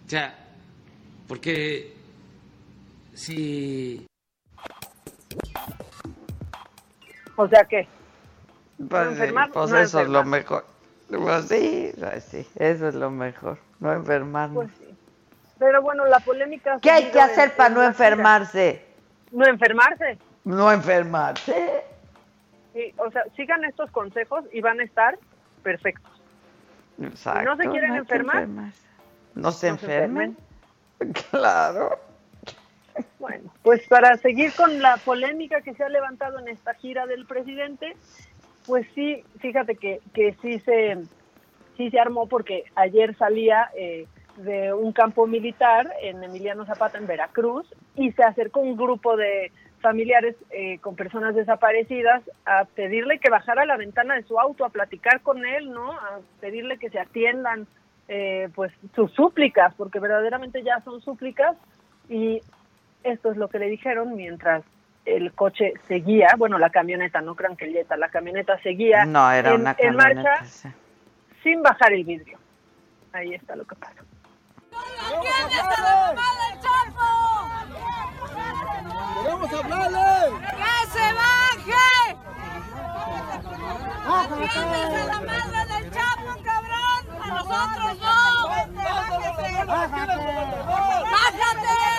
O sea, porque si... O sea, ¿qué? Pues, pues eso es lo mejor. Pues sí, sí, eso es lo mejor, no enfermarnos. Pues sí. Pero bueno, la polémica... ¿Qué hay que hacer para no enfermarse? No enfermarse. No enfermarse. Sí, o sea, sigan estos consejos y van a estar perfectos. Exacto. Si no se quieren enfermar, no se, enfermen. Claro. Bueno, pues para seguir con la polémica que se ha levantado en esta gira del presidente, pues sí, fíjate que, que sí se sí se armó porque ayer salía eh, de un campo militar en Emiliano Zapata en Veracruz y se acercó un grupo de familiares eh, con personas desaparecidas a pedirle que bajara la ventana de su auto a platicar con él, ¿no? A pedirle que se atiendan eh, pues sus súplicas, porque verdaderamente ya son súplicas y esto es lo que le dijeron mientras el coche seguía, bueno, la camioneta, no crean que Jetta, la camioneta seguía no, era en, una marcha sin bajar el vidrio. Ahí está lo que pasó. ¡Queremos hablarle! ¡Que se baje! ¡Atiendes a la madre del Chapo, cabrón! ¡A nosotros no! ¡Bájate!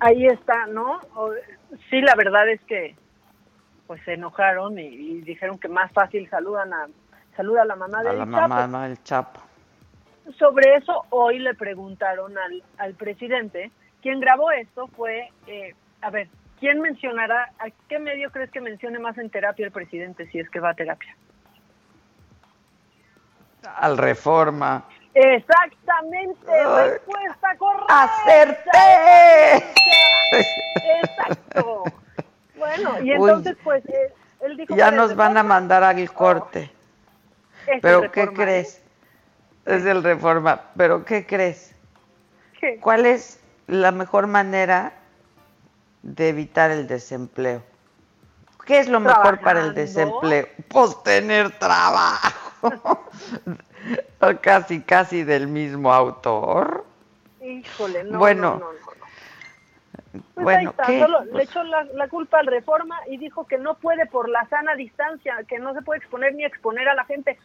Ahí está, ¿no? Sí, la verdad es que pues se enojaron y, dijeron que más fácil saludan a saluda a la mamá del a la mamá del Chapo. Sobre eso hoy le preguntaron al, al presidente, quien grabó esto fue, eh, a ver, ¿quién mencionará, a qué medio crees que mencione más en terapia el presidente si es que va a terapia? Al Reforma. Exactamente, respuesta correcta. ¡Acerté! Exacto. Bueno, y entonces pues él, dijo... Ya nos van a mandar al corte. Pero ¿qué crees? Es el Reforma. Pero ¿qué crees? ¿Qué? ¿Cuál es la mejor manera de evitar el desempleo? ¿Qué es lo mejor para el desempleo? Pues tener trabajo. casi, casi del mismo autor. Híjole, no. Bueno, no, no, no. Pues bueno, ahí está, ¿qué? solo le Pues- echó la, la culpa al Reforma y dijo que no puede por la sana distancia, que no se puede exponer ni exponer a la gente.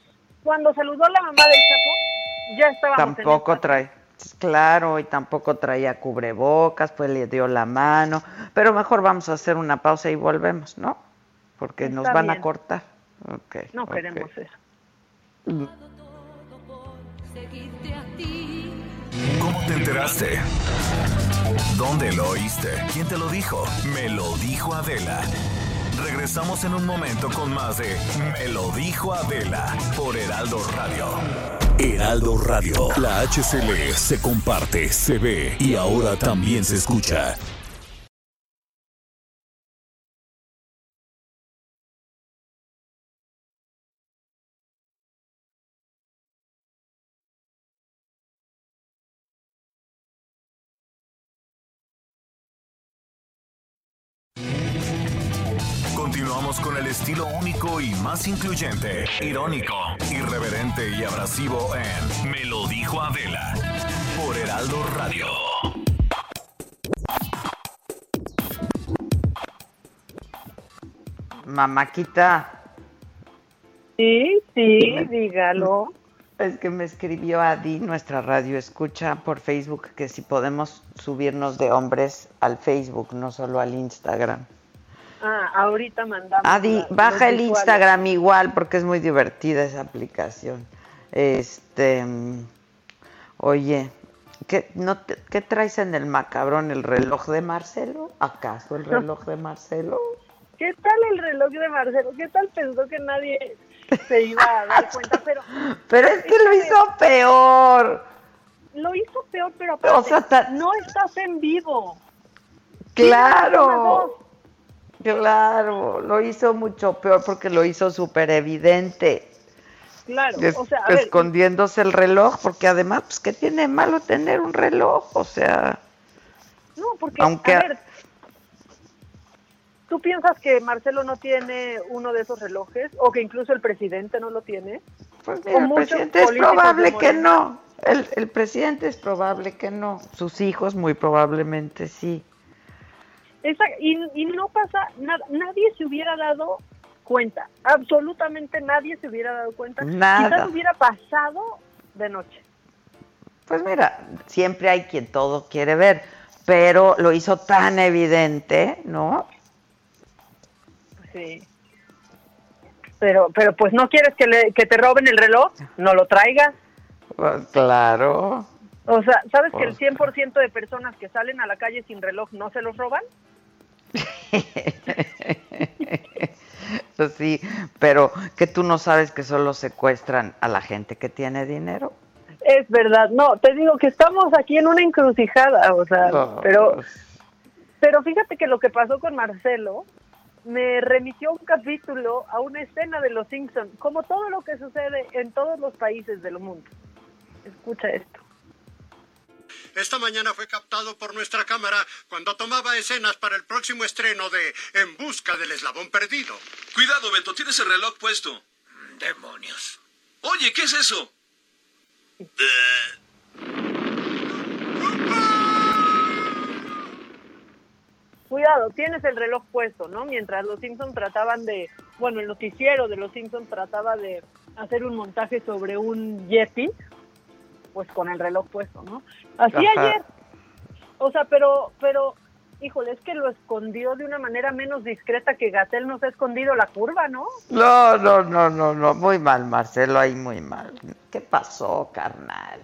Cuando saludó a la mamá del Chapo, ya en Tampoco trae, claro, y tampoco traía cubrebocas, pues le dio la mano. Pero mejor vamos a hacer una pausa y volvemos, ¿no? Porque nos van a cortar. Okay, No ok. queremos eso. ¿Cómo te enteraste? ¿Dónde lo oíste? ¿Quién te lo dijo? Me lo dijo Adela. Regresamos en un momento con más de Me lo dijo Adela por Heraldo Radio. Heraldo Radio. La HCL se comparte, se ve y ahora también se escucha. Estilo único y más incluyente, irónico, irreverente y abrasivo en Me lo dijo Adela por Heraldo Radio. Mamáquita. Sí, sí, dígalo. Es que me escribió Adi, nuestra radio escucha por Facebook, que si podemos subirnos de hombres al Facebook, no solo al Instagram. Ah, ahorita mandamos. Adi, la- baja el. Instagram igual porque es muy divertida esa aplicación. Este, oye, ¿qué, no te- ¿qué traes en el macabrón? ¿El reloj de Marcelo? ¿Acaso el reloj de Marcelo? ¿Qué tal el reloj de Marcelo? ¿Qué tal pensó que nadie se iba a dar cuenta? Pero Pero es que lo hizo peor. lo hizo peor, pero aparte, O sea, no estás en vivo. Claro, claro, lo hizo mucho peor porque lo hizo súper evidente. Claro, Es- o sea, a ver, escondiéndose el reloj, porque además, pues, ¿qué tiene de malo tener un reloj? O sea, no, porque, aunque- a ver, ¿tú piensas que Marcelo no tiene uno de esos relojes? ¿O que incluso el presidente no lo tiene? pues mira, el presidente es probable que no. El, el presidente es probable que no. Sus hijos muy probablemente sí. Esa- y, y no pasa nada, nadie se hubiera dado cuenta, absolutamente nadie se hubiera dado cuenta. Nada. Quizás hubiera pasado de noche. Pues mira, siempre hay quien todo quiere ver, pero lo hizo tan evidente, ¿no? Sí. Pero, pero pues no quieres que, le- que te roben el reloj, no lo traigas. Pues, claro. O sea, ¿sabes que el Pues, 100% de personas que salen a la calle sin reloj no se los roban? Pues sí, pero que tú no sabes que solo secuestran a la gente que tiene dinero. Es verdad, no, te digo que estamos aquí en una encrucijada, o sea, pero, pues, pero fíjate que lo que pasó con Marcelo me remitió un capítulo, a una escena de Los Simpson, como todo lo que sucede en todos los países del mundo. Escucha esto. Esta mañana fue captado por nuestra cámara cuando tomaba escenas para el próximo estreno de En busca del eslabón perdido. Cuidado, Beto, tienes el reloj puesto. Demonios. Oye, ¿qué es eso? Cuidado, tienes el reloj puesto, ¿no? Mientras los Simpson trataban de, bueno, el noticiero de los Simpson trataba de hacer un montaje sobre un Yeti, pues con el reloj puesto, ¿no? Así Ajá. ayer. O sea, pero, pero, híjole, es que lo escondió de una manera menos discreta que Gatel nos ha escondido la curva, ¿no? No, no, no, no, no, muy mal, Marcelo, ahí muy mal. ¿Qué pasó, carnal?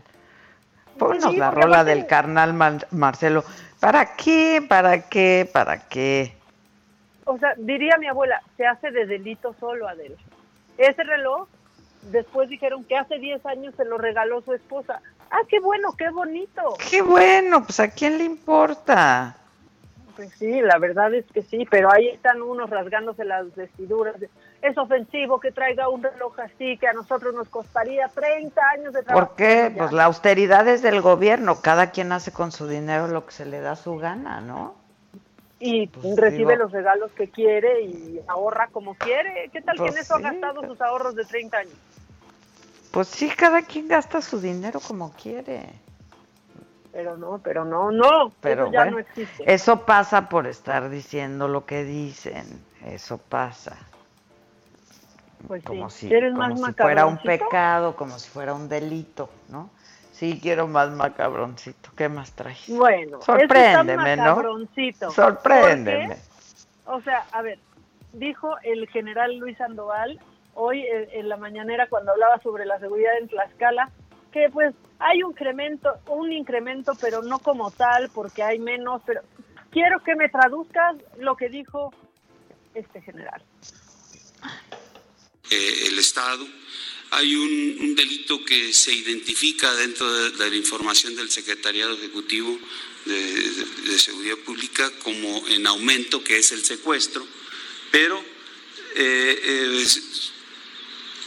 Ponnos Sí, la rola del carnal Mar- Marcelo. ¿Para qué? ¿Para qué? ¿Para qué? O sea, diría mi abuela, se hace de delito solo, Adel. Ese reloj, después dijeron que hace 10 años se lo regaló su esposa. Ah, qué bueno, qué bonito. Qué bueno, pues a quién le importa. Pues sí, la verdad es que sí, pero ahí están unos rasgándose las vestiduras. Es ofensivo que traiga un reloj así que a nosotros nos costaría 30 años de trabajo. ¿Por qué? Ya. Pues la austeridad es del gobierno. Cada quien hace con su dinero lo que se le da su gana, ¿no? Y Pues recibe digo- los regalos que quiere y ahorra como quiere. ¿Qué tal Pues que en eso sí. ha gastado sus ahorros de 30 años? Pues sí, cada quien gasta su dinero como quiere. Pero no, pero no, no, Pero eso ya bueno, no existe. eso pasa por estar diciendo lo que dicen. Eso pasa. Pues Como sí, si, ¿quieres como si fuera un pecado, como si fuera un delito, ¿no? Sí, quiero más macabroncito. ¿Qué más traes? Bueno, sorpréndeme, eso está ¿no? macabroncito, Sorpréndeme. porque, O sea, a ver, dijo el general Luis Sandoval hoy en, en la mañanera cuando hablaba sobre la seguridad en Tlaxcala que pues hay un incremento, un incremento, pero no como tal, porque hay menos, pero quiero que me traduzcas lo que dijo este general. eh, el Estado. Hay un, delito que se identifica dentro de, la información del Secretariado Ejecutivo de, Seguridad Pública como en aumento, que es el secuestro, pero eh, eh,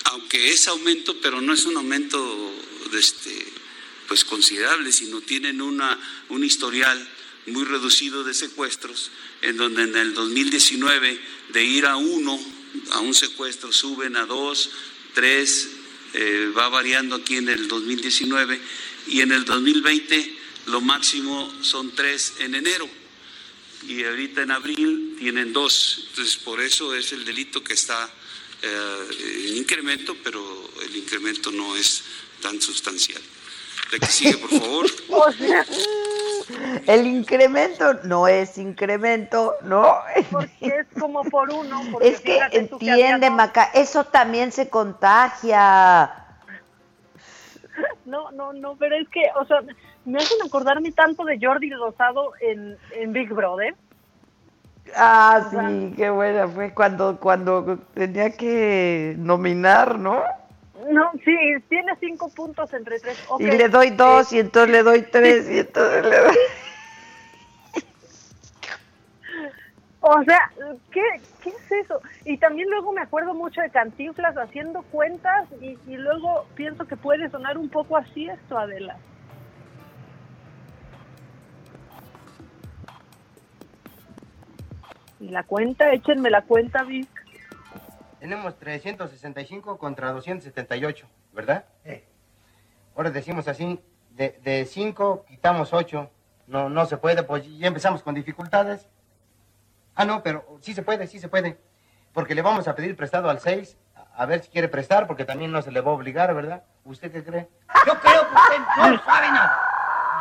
aunque es aumento, pero no es un aumento este, pues considerable, sino tienen una, un historial muy reducido de secuestros, en donde en el 2019 de ir a uno, a un secuestro, suben a dos, tres, eh, va variando aquí en el 2019, y en el 2020 lo máximo son tres en enero, y ahorita en abril tienen dos, entonces por eso es el delito que está eh, en incremento, pero el incremento no es tan sustancial. La que sigue, por favor. O sea, El incremento no es incremento, no. porque es como por uno. porque Es que entiende, Maca, eso también se contagia. No, no, no, pero es que, o sea, me hacen acordarme tanto de Jordi Rosado en, en Big Brother. Ah, sí, qué buena fue cuando, cuando tenía que nominar, ¿no? No, sí, tiene cinco puntos entre tres. Y le doy dos, y entonces le doy tres, y entonces le doy... O sea, ¿qué, ¿qué es eso? Y también luego me acuerdo mucho de Cantinflas haciendo cuentas y, y luego pienso que puede sonar un poco así esto, Adela. Y la cuenta, échenme la cuenta, Vic. Tenemos 365 contra 278, ¿verdad? Ahora decimos así, de, de 5 quitamos 8. No, no se puede, pues ya empezamos con dificultades. Ah, no, pero sí se puede, sí se puede. Porque le vamos a pedir prestado al 6, a ver si quiere prestar, porque también no se le va a obligar, ¿verdad? ¿Usted qué cree? Yo creo que usted no sabe nada.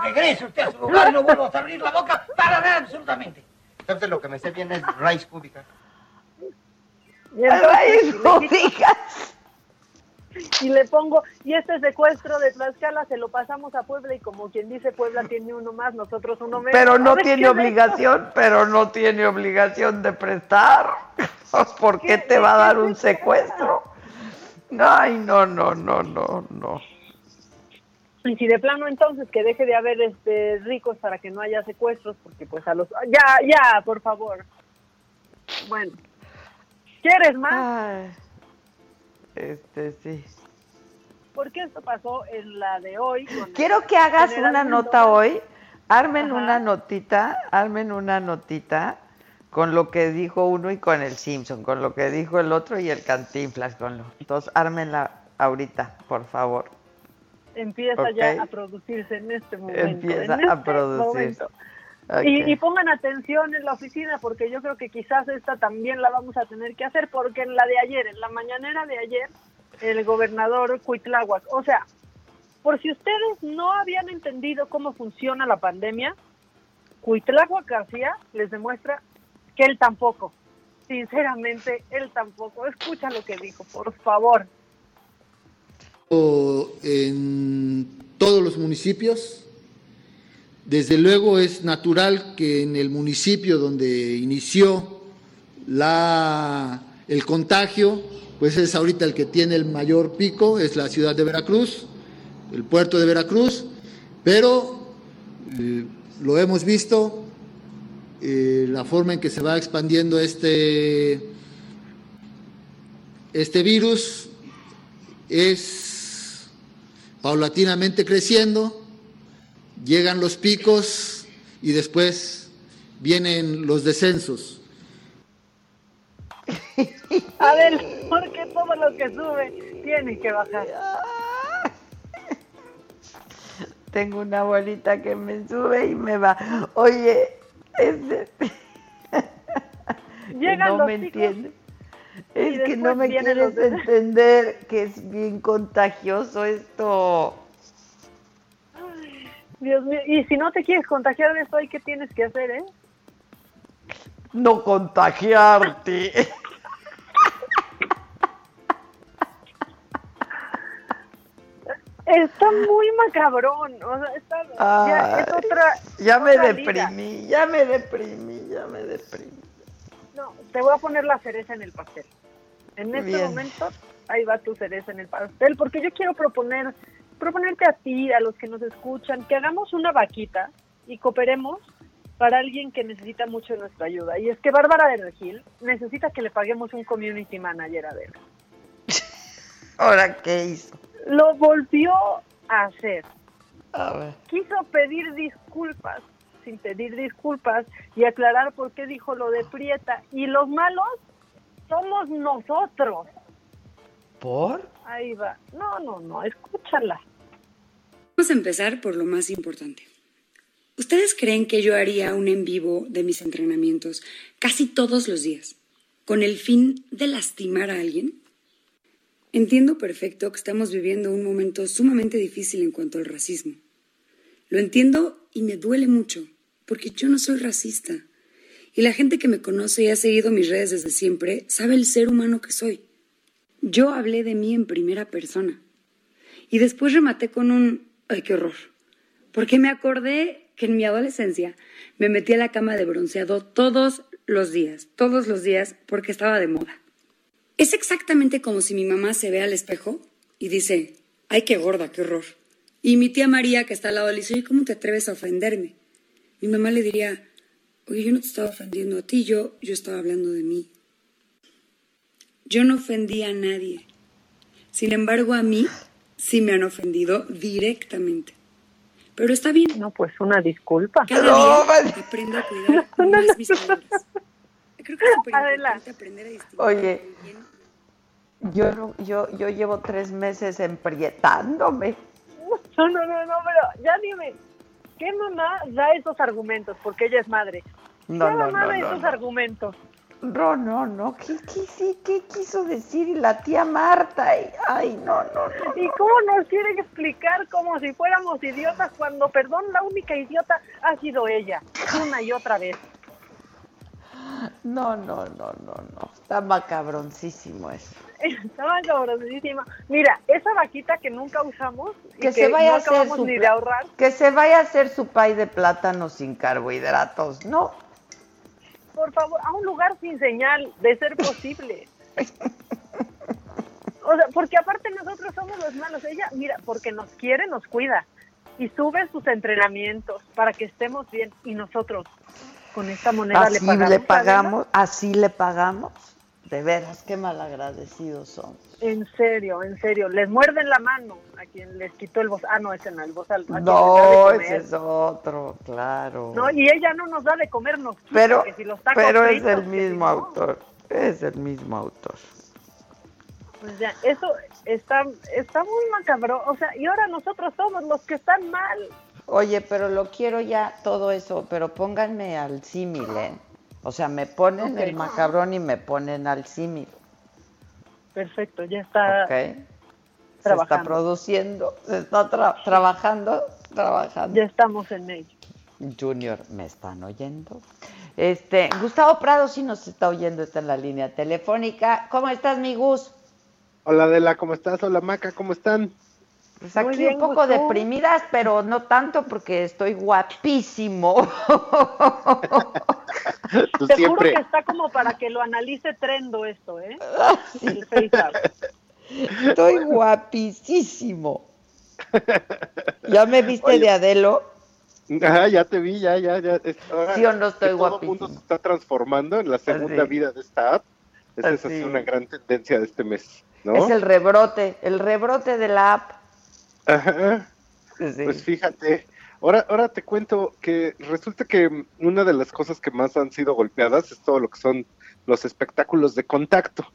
Regrese usted a su lugar y no vuelva a abrir la boca para nada absolutamente. Entonces lo que me sé bien es raíz cúbica. Y entonces, le y le pongo, y este secuestro de Tlaxcala se lo pasamos a Puebla y como quien dice Puebla tiene uno más, nosotros uno menos. Pero no tiene ¿qué es obligación, pero no tiene obligación de prestar. ¿Por qué te va a dar un secuestro? Ay, no, no, no, no, no. Y si de plano entonces que deje de haber este ricos para que no haya secuestros, porque pues a los... Ya, ya, por favor. Bueno. ¿Quieres más? Este sí. Porque esto pasó en la de hoy. Quiero que hagas una nota hoy. Armen Ajá. una notita, armen una notita con lo que dijo uno y con el Simpson, con lo que dijo el otro y el Cantinflas. Con lo, entonces, ármenla ahorita, por favor. Empieza ya a producirse en este momento. Empieza en a este producirse. momento. Y, y pongan atención en la oficina porque yo creo que quizás esta también la vamos a tener que hacer porque en la de ayer, en la mañanera de ayer, el gobernador Cuitláhuac, o sea, por si ustedes no habían entendido cómo funciona la pandemia, Cuitláhuac García les demuestra que él tampoco, sinceramente, él tampoco. Escucha lo que dijo, por favor. en todos los municipios. Desde luego es natural que en el municipio donde inició la, el contagio, pues es ahorita el que tiene el mayor pico, es la ciudad de Veracruz, el puerto de Veracruz, pero eh, lo hemos visto, eh, la forma en que se va expandiendo este, este virus es paulatinamente creciendo, llegan los picos y después vienen los descensos. A ver, porque todo lo que sube tiene que bajar. Tengo una bolita que me sube y me va. Oye, este... Llegan no los me y Es que no me quieres los entender que es bien contagioso esto. Dios mío, y si no te quieres contagiar de esto, ¿y ¿qué tienes que hacer, eh? No contagiarte. Está muy macabrón, o sea, está, ya es otra... ya me otra liga. deprimí, ya me deprimí, ya me deprimí. No, te voy a poner la cereza en el pastel. En este Bien. momento, ahí va tu cereza en el pastel, porque yo quiero proponer, proponerte a ti, a los que nos escuchan, que hagamos una vaquita y cooperemos para alguien que necesita mucho de nuestra ayuda. Y es que Bárbara de Regil necesita que le paguemos un community manager a ver. ¿Ahora qué hizo? Lo volvió a hacer. A ver. Quiso pedir disculpas sin pedir disculpas y aclarar por qué dijo lo de Prieta. Y los malos somos nosotros. ¿Por? Ahí va. No, no, no, escúchala. Vamos a empezar por lo más importante. ¿Ustedes creen que yo haría un en vivo de mis entrenamientos casi todos los días con el fin de lastimar a alguien? Entiendo perfecto que estamos viviendo un momento sumamente difícil en cuanto al racismo. Lo entiendo y me duele mucho, porque yo no soy racista. Y la gente que me conoce y ha seguido mis redes desde siempre sabe el ser humano que soy. Yo hablé de mí en primera persona. Y después rematé con un, ay, qué horror. Porque me acordé que en mi adolescencia me metí a la cama de bronceado todos los días, todos los días, porque estaba de moda. Es exactamente como si mi mamá se ve al espejo y dice, ay, qué gorda, qué horror. Y mi tía María, que está al lado, le dice, ¿cómo te atreves a ofenderme? Mi mamá le diría, oye, yo no te estaba ofendiendo a ti, yo, yo estaba hablando de mí. Yo no ofendí a nadie. Sin embargo, a mí sí me han ofendido directamente. Pero está bien. No, pues una disculpa. Cada No, día aprendo a cuidar más mis palabras. Creo que es súper importante aprender a distinguir. Oye, yo, no- yo, yo llevo tres meses emprietándome. No, no, no, no, pero ya dime, ¿qué mamá da esos argumentos? Porque ella es madre. No, ¿Qué no, mamá no, da no, esos no. argumentos? No, no, no. ¿Qué, qué, sí, ¿Qué quiso decir? Y la tía Marta. y- Ay, no, no, no. ¿Y cómo nos quieren explicar como si fuéramos idiotas cuando, perdón, la única idiota ha sido ella, una y otra vez? No, no, no, no, no. Está macabroncísimo eso. Estaba cabrosísima. Mira, esa vaquita que nunca usamos y Que, se vaya no a hacer acabamos su ni de ahorrar, Que se vaya a hacer su pay de plátano sin carbohidratos. No. Por favor, a un lugar sin señal, de ser posible. O sea, porque aparte nosotros somos los malos. Ella, mira, porque nos quiere, nos cuida. Y sube sus entrenamientos para que estemos bien. Y nosotros, con esta moneda Así le pagamos. le pagamos, así le pagamos. De veras, qué malagradecidos son. En serio, en serio. Les muerden la mano a quien les quitó el bozal. Ah, no, ese no, el bozal. a quien les da de No, ese es otro, claro. No, y ella no nos da de comer, nos quita, pero que si los tacos pero es fritos, el si mismo no. autor. Es el mismo autor. Pues ya, eso está, está muy macabro. O sea, y ahora nosotros somos los que están mal. Oye, pero lo quiero ya todo eso, pero pónganme al símil, ¿eh? O sea, me ponen el macabrón y me ponen al símil, Perfecto, ya está. ¿ok? Se está Trabajando. produciendo, se está tra- trabajando, trabajando. Ya estamos en ello. Junior, ¿me están oyendo? Este, Gustavo Prado sí nos está oyendo, está en la línea telefónica. ¿Cómo estás, mi Gus? Hola Adela, ¿cómo estás? Hola Maca, ¿cómo están? Pues Muy aquí bien, un poco Gustavo. deprimidas, pero no tanto porque estoy guapísimo. Tú Te siempre. juro que está como para que lo analice Trendo esto, ¿eh? El. Estoy guapísimo. ¿Ya me viste Oye. de Adelo? Ajá, ya te vi, ya, ya, ya. Ahora ¿Sí o no estoy que todo el mundo guapísimo? se está transformando en la segunda Así. vida de esta app. Esa es una gran tendencia de este mes, ¿no? Es el rebrote, el rebrote de la app. Ajá. Sí. Pues fíjate, Ahora, ahora te cuento que resulta que una de las cosas que más han sido golpeadas es todo lo que son los espectáculos de contacto.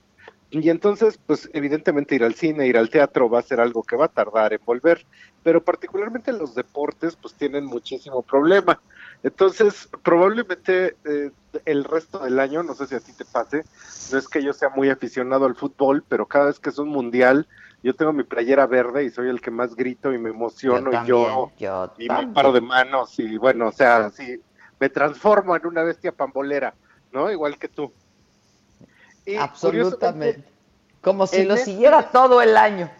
Y entonces, pues evidentemente ir al cine, ir al teatro va a ser algo que va a tardar en volver, pero particularmente los deportes pues tienen muchísimo problema. Entonces, probablemente eh, el resto del año, no sé si a ti te pase, no es que yo sea muy aficionado al fútbol, pero cada vez que es un mundial, yo tengo mi playera verde y soy el que más grito y me emociono y yo, y me paro de manos y bueno, o sea, sí, me transformo en una bestia pambolera, ¿no? Igual que tú. Y Absolutamente. Como si lo este siguiera todo el año.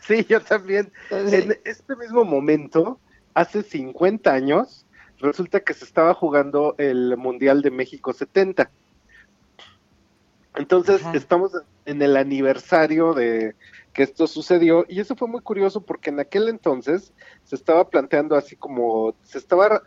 Sí, yo también. En este mismo momento, hace 50 años, resulta que se estaba jugando el Mundial de México 70. Entonces, estamos en el aniversario de que esto sucedió y eso fue muy curioso porque en aquel entonces se estaba planteando así como se estaba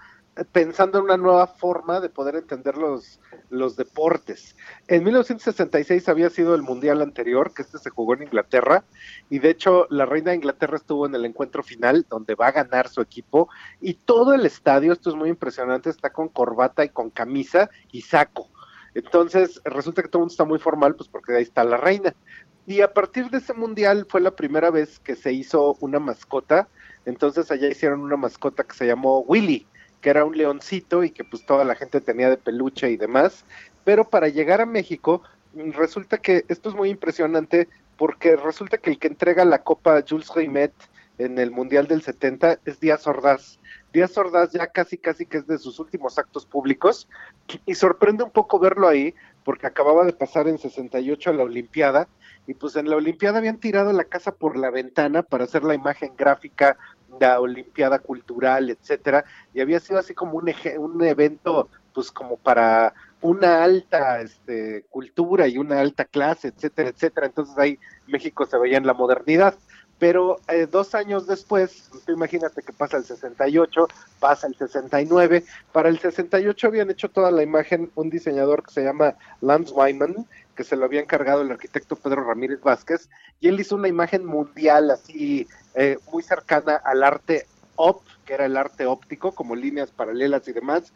pensando en una nueva forma de poder entender los, los deportes. En 1966 había sido el mundial anterior, que este se jugó en Inglaterra, y de hecho la reina de Inglaterra estuvo en el encuentro final, donde va a ganar su equipo, y todo el estadio, esto es muy impresionante, está con corbata y con camisa y saco. Entonces resulta que todo el mundo está muy formal, pues porque ahí está la reina. Y a partir de ese mundial fue la primera vez que se hizo una mascota. Entonces allá hicieron una mascota que se llamó Willy que era un leoncito y que pues toda la gente tenía de peluche y demás, pero para llegar a México resulta que esto es muy impresionante porque resulta que el que entrega la copa Jules Rimet en el Mundial del 70 es Díaz Ordaz. Díaz Ordaz ya casi casi que es de sus últimos actos públicos y sorprende un poco verlo ahí porque acababa de pasar en 68 a la Olimpiada y pues en la Olimpiada habían tirado la casa por la ventana para hacer la imagen gráfica la Olimpiada Cultural, etcétera, y había sido así como un, un evento, pues como para una alta este, cultura y una alta clase, etcétera, etcétera. Entonces ahí México se veía en la modernidad. Pero eh, dos años después, imagínate que pasa el 68, pasa el 69. Para el 68 habían hecho toda la imagen un diseñador que se llama Lance Wyman, que se lo había encargado el arquitecto Pedro Ramírez Vázquez, y él hizo una imagen mundial así eh, muy cercana al arte op, que era el arte óptico, como líneas paralelas y demás,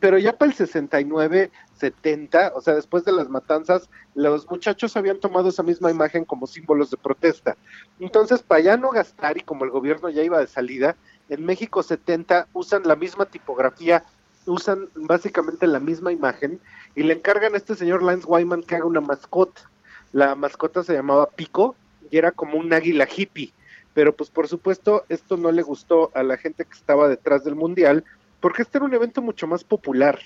pero ya para el 69, 70, o sea, después de las matanzas, los muchachos habían tomado esa misma imagen como símbolos de protesta. Entonces, para ya no gastar y como el gobierno ya iba de salida, en México 70 usan la misma tipografía, usan básicamente la misma imagen y le encargan a este señor Lance Wyman que haga una mascota. La mascota se llamaba Pico y era como un águila hippie pero pues por supuesto esto no le gustó a la gente que estaba detrás del mundial, porque este era un evento mucho más popular.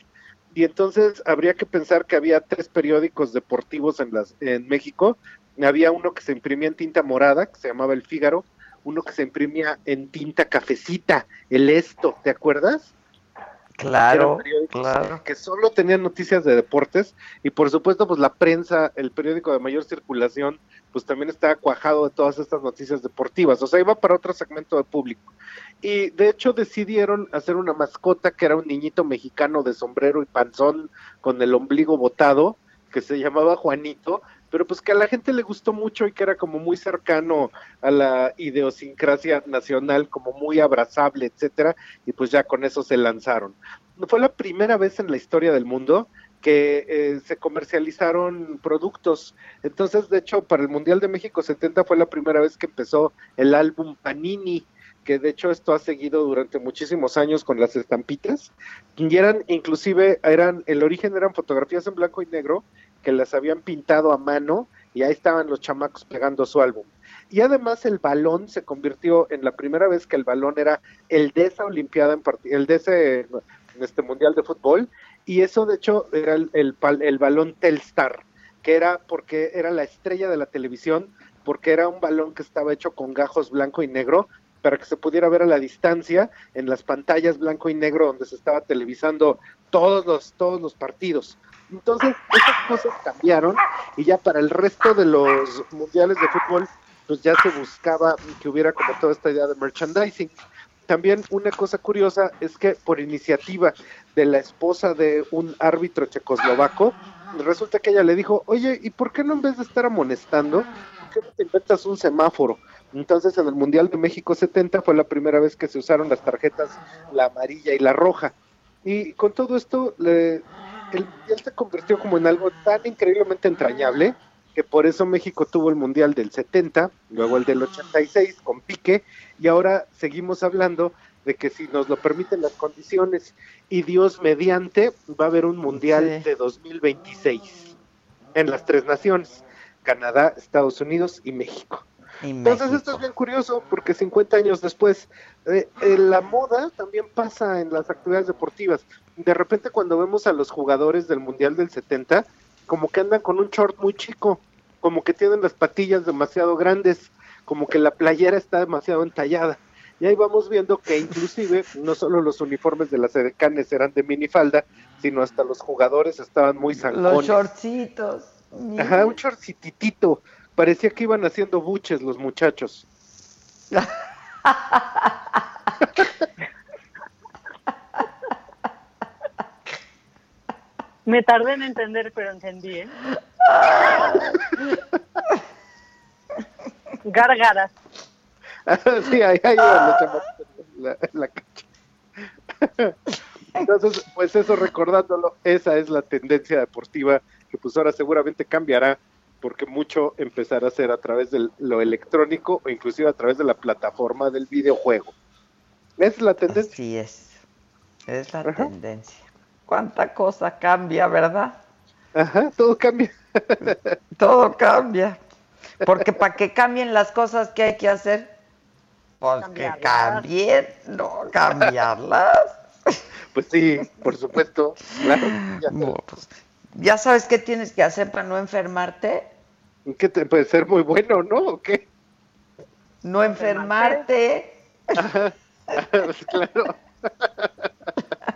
Y entonces habría que pensar que había tres periódicos deportivos en, las, en México. Había uno que se imprimía en tinta morada, que se llamaba El Fígaro, uno que se imprimía en tinta cafecita, el Esto, ¿te acuerdas? Claro, claro. Que solo tenían noticias de deportes y por supuesto pues la prensa, el periódico de mayor circulación, pues también estaba cuajado de todas estas noticias deportivas, o sea, iba para otro segmento de público. Y de hecho decidieron hacer una mascota que era un niñito mexicano de sombrero y panzón con el ombligo botado, que se llamaba Juanito, pero pues que a la gente le gustó mucho y que era como muy cercano a la idiosincrasia nacional, como muy abrazable, etcétera, y pues ya con eso se lanzaron. Fue la primera vez en la historia del mundo que eh, se comercializaron productos. Entonces, de hecho, para el Mundial de México 70 fue la primera vez que empezó el álbum Panini, que de hecho esto ha seguido durante muchísimos años con las estampitas, y eran inclusive, eran, el origen eran fotografías en blanco y negro que las habían pintado a mano y ahí estaban los chamacos pegando su álbum. Y además el balón se convirtió en la primera vez que el balón era el de esa Olimpiada, en el de ese este Mundial de Fútbol, y eso de hecho era el, el, el balón Telstar, que era porque era la estrella de la televisión, porque era un balón que estaba hecho con gajos blanco y negro, para que se pudiera ver a la distancia en las pantallas blanco y negro donde se estaba televisando todos los, todos los partidos. Entonces, esas cosas cambiaron y ya para el resto de los mundiales de fútbol, pues ya se buscaba que hubiera como toda esta idea de merchandising. También una cosa curiosa es que por iniciativa de la esposa de un árbitro checoslovaco, resulta que ella le dijo, oye, ¿y por qué no en vez de estar amonestando, por qué no te inventas un semáforo? Entonces en el Mundial de México 70 fue la primera vez que se usaron las tarjetas la amarilla y la roja. Y con todo esto, le, el Mundial se convirtió como en algo tan increíblemente entrañable que por eso México tuvo el Mundial del 70, luego el del 86 con Pique, y ahora seguimos hablando de que si nos lo permiten las condiciones y Dios mediante, va a haber un Mundial de 2026 en las tres naciones, Canadá, Estados Unidos y México. Entonces esto es bien curioso porque 50 años después, eh, eh, la moda también pasa en las actividades deportivas. De repente cuando vemos a los jugadores del Mundial del 70, como que andan con un short muy chico, como que tienen las patillas demasiado grandes, como que la playera está demasiado entallada. Y ahí vamos viendo que inclusive no solo los uniformes de las edecanes eran de minifalda, sino hasta los jugadores estaban muy zancones. Los shortcitos. Ajá, un shortcititito. Parecía que iban haciendo buches los muchachos. Me tardé en entender, pero entendí, ¿eh? Gárgaras. sí, ahí, ahí iban los la, la cancha. Entonces, pues eso recordándolo, esa es la tendencia deportiva que pues ahora seguramente cambiará porque mucho empezará a ser a través de lo electrónico o inclusive a través de la plataforma del videojuego. Esa es la tendencia. Así es. Es la tendencia. Cuánta cosa cambia, ¿verdad? Ajá, todo cambia. todo cambia. Porque para que cambien las cosas que hay que hacer, pues que cambien, no cambiarlas. Pues sí, por supuesto. Claro, ya, No, pues, ¿ya sabes qué tienes que hacer para no enfermarte? Que te puede ser muy bueno, ¿no? ¿O qué? No enfermarte. Ajá, pues claro.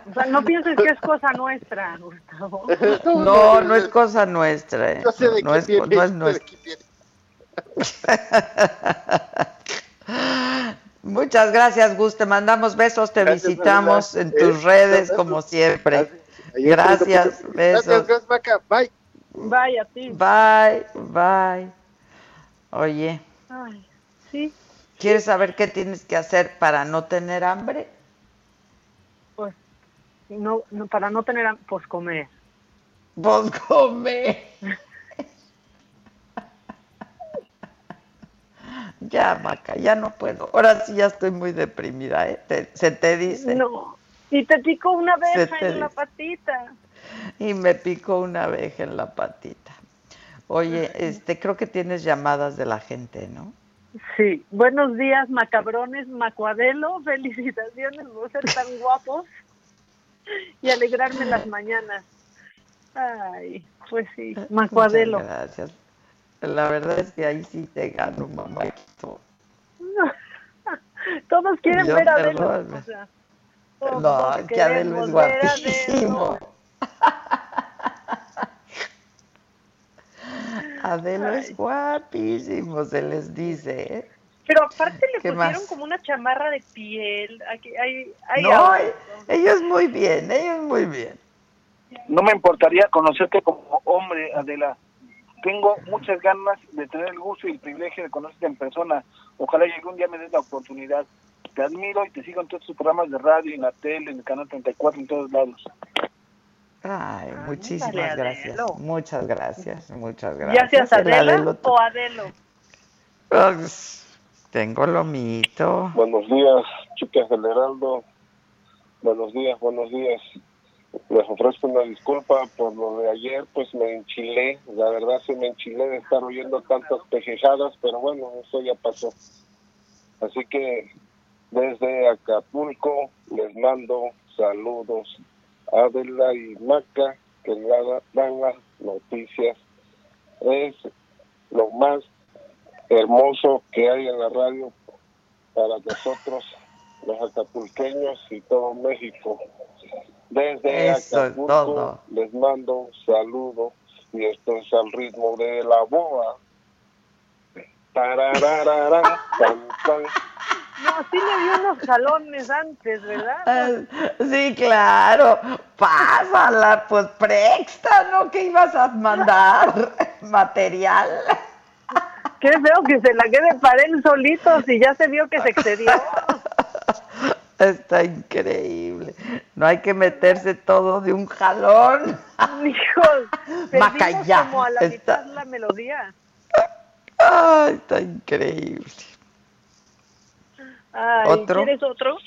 O sea, no pienses que es cosa nuestra, Gustavo. No, no es cosa nuestra. eh. Yo sé de no, quién es, viene, no es sé de nuestra. quién viene. Muchas gracias, Gus. Te mandamos besos, te Gracias, visitamos en tus Eh, redes como siempre. Gracias, estoy. besos. Gracias, gracias, Maca. Bye. Vaya, sí. Bye, bye. Oye, Ay, sí, ¿quieres saber qué tienes que hacer para no tener hambre? pues, no, no, para no tener, ham- pues comer. Pues come. Ya, Maca, ya no puedo. Ahora sí ya estoy muy deprimida, ¿eh? Te- se te dice. No. Y te picó una te en la patita. Y me picó una abeja en la patita. Oye, este, creo que tienes llamadas de la gente, ¿no? Sí. Buenos días, macabrones, macuadelo. Felicitaciones por ser tan guapos y alegrarme las mañanas. Ay, pues sí, macuadelo. Muchas gracias. La verdad es que ahí sí te gano, mamá. Todos quieren Yo, ver a Adelo. O sea, No, que Adelo es guapísimo. Adelo. Adelo es guapísimo, se les dice, ¿eh? Pero aparte le ¿Qué pusieron más? como una chamarra de piel. Aquí hay, hay No, algo. ellos muy bien, ellos muy bien. No me importaría conocerte como hombre, Adela. Tengo muchas ganas de tener el gusto y el privilegio de conocerte en persona. Ojalá y algún día me des la oportunidad. Te admiro y te sigo en todos tus programas de radio, en la tele, en el canal 34, en todos lados. Ay, muchísimas gracias. Adelo. Muchas gracias, muchas ¿Ya gracias. seas El Adela Adelo- o Adelo? Pues, tengo lo mito. Buenos días, chicas del Heraldo. Buenos días, buenos días. Les ofrezco una disculpa por lo de ayer, pues me enchilé. La verdad sí me enchilé de estar oyendo tantas pejejadas, pero bueno, eso ya pasó. Así que desde Acapulco les mando saludos Adela y Maca, que dan las noticias. Es lo más hermoso que hay en la radio para nosotros, los acapulqueños y todo México. Desde Eso es Acapulco les mando un saludo y esto es al ritmo de la boa. Tarararara, tan, tan. No, sí le dio unos jalones antes, ¿verdad? Ah, Sí, claro. Pásala, pues presta, ¿no? Que ibas a mandar material. Qué feo que se la quede para él solito si ya se vio que se excedió. Está increíble. No hay que meterse todo de un jalón. Hijos, Macaya. como a la Está- mitad la melodía. Ay, está increíble. Ay, ¿Otro? ¿Quieres otro?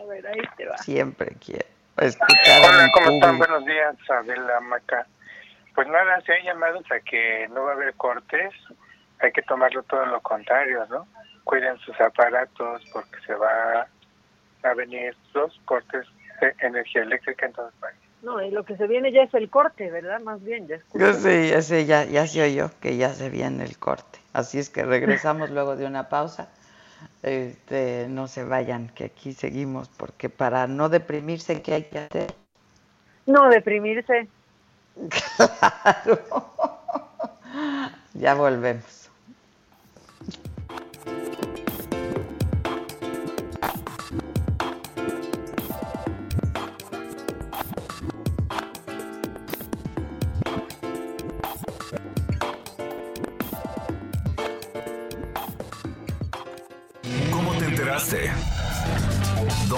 A ver, ahí te va. Siempre quiero Hola, ¿cómo están? público. Buenos días, Adela Maca. Pues nada, se han llamado a que no va a haber cortes. Hay que tomarlo todo lo contrario, ¿no? Cuiden sus aparatos porque se va a venir los cortes de energía eléctrica en todas partes. No, y lo que se viene ya es el corte, ¿verdad? Más bien, ya Yo escuché. sí, ya sé, ya, ya se oyó que ya se viene el corte. Así es que regresamos luego de una pausa. Este, no se vayan, que aquí seguimos, porque para no deprimirse, ¿qué hay que hacer? No, deprimirse. Ya volvemos.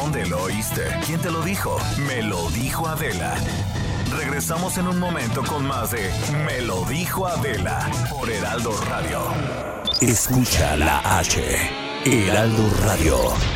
¿Dónde lo oíste? ¿Quién te lo dijo? Me lo dijo Adela. Regresamos en un momento con más de Me lo dijo Adela por Heraldo Radio. Escucha la H. Heraldo Radio.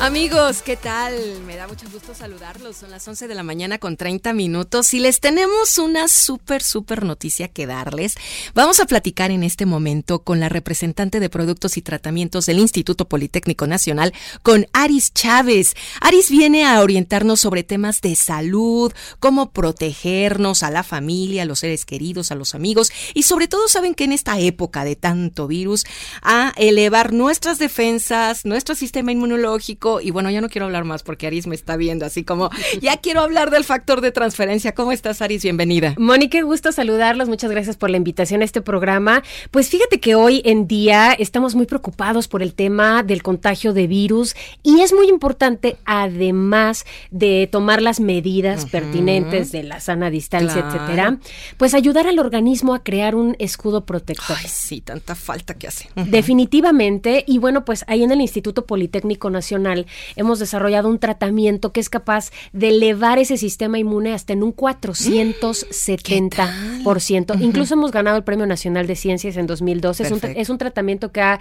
Amigos, ¿qué tal? Me da mucho gusto saludarlos. Son las 11 de la mañana con 30 minutos y les tenemos una súper, súper noticia que darles. Vamos a platicar en este momento con la representante de Productos y Tratamientos del Instituto Politécnico Nacional, con Aris Chávez. Aris viene a orientarnos sobre temas de salud, cómo protegernos a la familia, a los seres queridos, a los amigos y sobre todo saben que en esta época de tanto virus, a elevar nuestras defensas, nuestro sistema inmunológico y bueno, ya no quiero hablar más porque Aris me está viendo así como, ya quiero hablar del factor de transferencia. ¿Cómo estás, Aris? Bienvenida. Moni, qué gusto saludarlos. Muchas gracias por la invitación a este programa. Pues fíjate que hoy en día estamos muy preocupados por el tema del contagio de virus y es muy importante, además de tomar las medidas pertinentes de la sana distancia, Claro. etcétera, pues ayudar al organismo a crear un escudo protector. Ay, sí, tanta falta que hace. Definitivamente, y bueno, pues ahí en el Instituto Politécnico Nacional hemos desarrollado un tratamiento que es capaz de elevar ese sistema inmune hasta en un 470%. Incluso hemos ganado el Premio Nacional de Ciencias en 2012. Es un, es un tratamiento que ha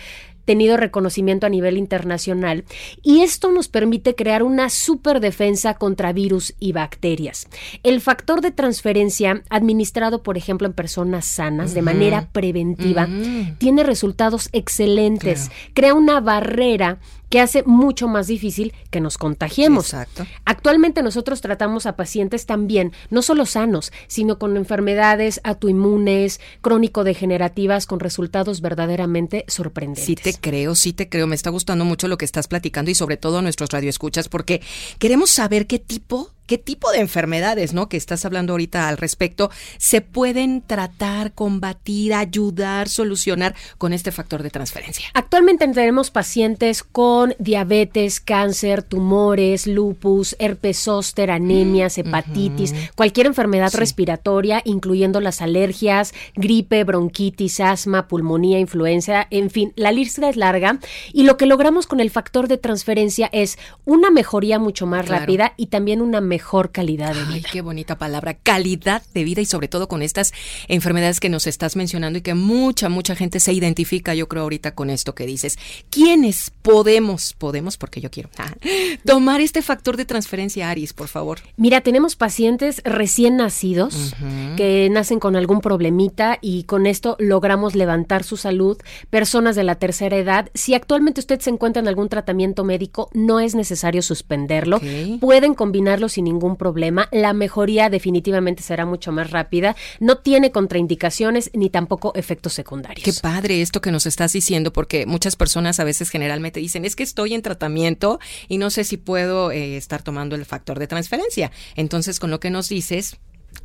tenido reconocimiento a nivel internacional y esto nos permite crear una superdefensa contra virus y bacterias. El factor de transferencia administrado, por ejemplo, en personas sanas de manera preventiva tiene resultados excelentes. Crea una barrera que hace mucho más difícil que nos contagiemos. Exacto. Actualmente nosotros tratamos a pacientes también, no solo sanos, sino con enfermedades autoinmunes, crónico-degenerativas, con resultados verdaderamente sorprendentes. Te creo, sí te creo. Me está gustando mucho lo que estás platicando y sobre todo a nuestros radioescuchas porque queremos saber qué tipo, qué tipo de enfermedades, ¿no? Que estás hablando ahorita al respecto, se pueden tratar, combatir, ayudar, solucionar con este factor de transferencia. Actualmente tenemos pacientes con diabetes, cáncer, tumores, lupus, herpes zóster, anemias, hepatitis, cualquier enfermedad respiratoria, incluyendo las alergias, gripe, bronquitis, asma, pulmonía, influenza, en fin, la lista es larga y lo que logramos con el factor de transferencia es una mejoría mucho más Claro. rápida y también una mejor mejor calidad de vida. Ay, qué bonita palabra, calidad de vida y sobre todo con estas enfermedades que nos estás mencionando y que mucha, mucha gente se identifica, yo creo ahorita con esto que dices. ¿Quiénes podemos, podemos, porque yo quiero, ah, tomar este factor de transferencia, Aris, por favor? Mira, tenemos pacientes recién nacidos que nacen con algún problemita y con esto logramos levantar su salud, personas de la tercera edad. Si actualmente usted se encuentra en algún tratamiento médico, no es necesario suspenderlo. Pueden combinarlo sin ningún problema. La mejoría definitivamente será mucho más rápida. No tiene contraindicaciones ni tampoco efectos secundarios. Qué padre esto que nos estás diciendo, porque muchas personas a veces generalmente dicen, es que estoy en tratamiento y no sé si puedo eh, estar tomando el factor de transferencia. Entonces, con lo que nos dices,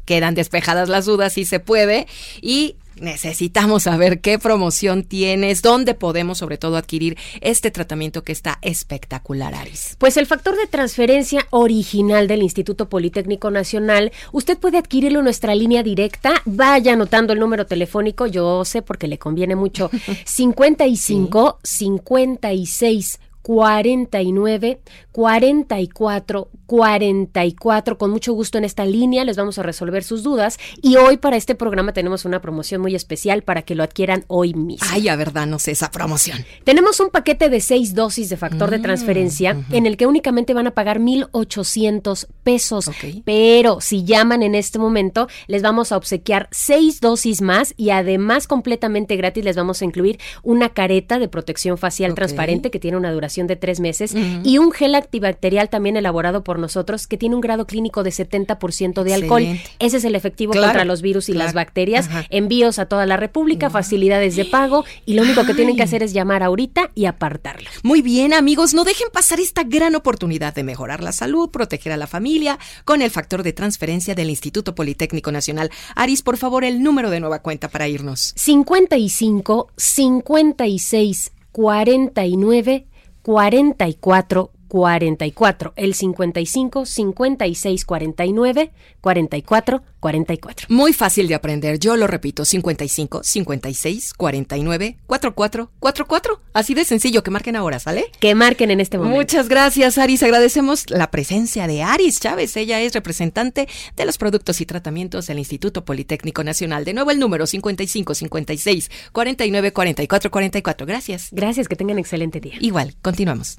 quedan despejadas las dudas si se puede y necesitamos saber qué promoción tienes, dónde podemos sobre todo adquirir este tratamiento que está espectacular, Aris. Pues el factor de transferencia original del Instituto Politécnico Nacional, usted puede adquirirlo en nuestra línea directa, vaya anotando el número telefónico, yo sé porque le conviene mucho, 55 56 49 44 44. Con mucho gusto en esta línea les vamos a resolver sus dudas. Y hoy para este programa tenemos una promoción muy especial para que lo adquieran hoy mismo. Ay, a verdad, no sé esa promoción. Tenemos un paquete de seis dosis de factor de Mm, transferencia en el que únicamente van a pagar 1,800 pesos. Pero si llaman en este momento, les vamos a obsequiar seis dosis más y además completamente gratis les vamos a incluir una careta de protección facial transparente que tiene una duración de tres meses y un gel antibacterial también elaborado por nosotros que tiene un grado clínico de 70% de alcohol. Excelente. Ese es el efectivo Claro, contra los virus y las bacterias. Ajá. Envíos a toda la República, facilidades de pago y lo único que tienen que hacer es llamar ahorita y apartarla. Muy bien, amigos, no dejen pasar esta gran oportunidad de mejorar la salud, proteger a la familia con el factor de transferencia del Instituto Politécnico Nacional. Aris, por favor, el número de nueva cuenta para irnos. 55 56 49 44 44. El 55 56 49 44 44. Muy fácil de aprender, yo lo repito, 55 56 49 44 44. Así de sencillo, que marquen ahora, ¿sale? Que marquen en este momento. Muchas gracias, Aris. Agradecemos la presencia de Aris Chávez. Ella es representante de los productos y tratamientos del Instituto Politécnico Nacional. De nuevo el número 55 56 49 44 44. Gracias. Gracias, que tengan excelente día. Igual, continuamos.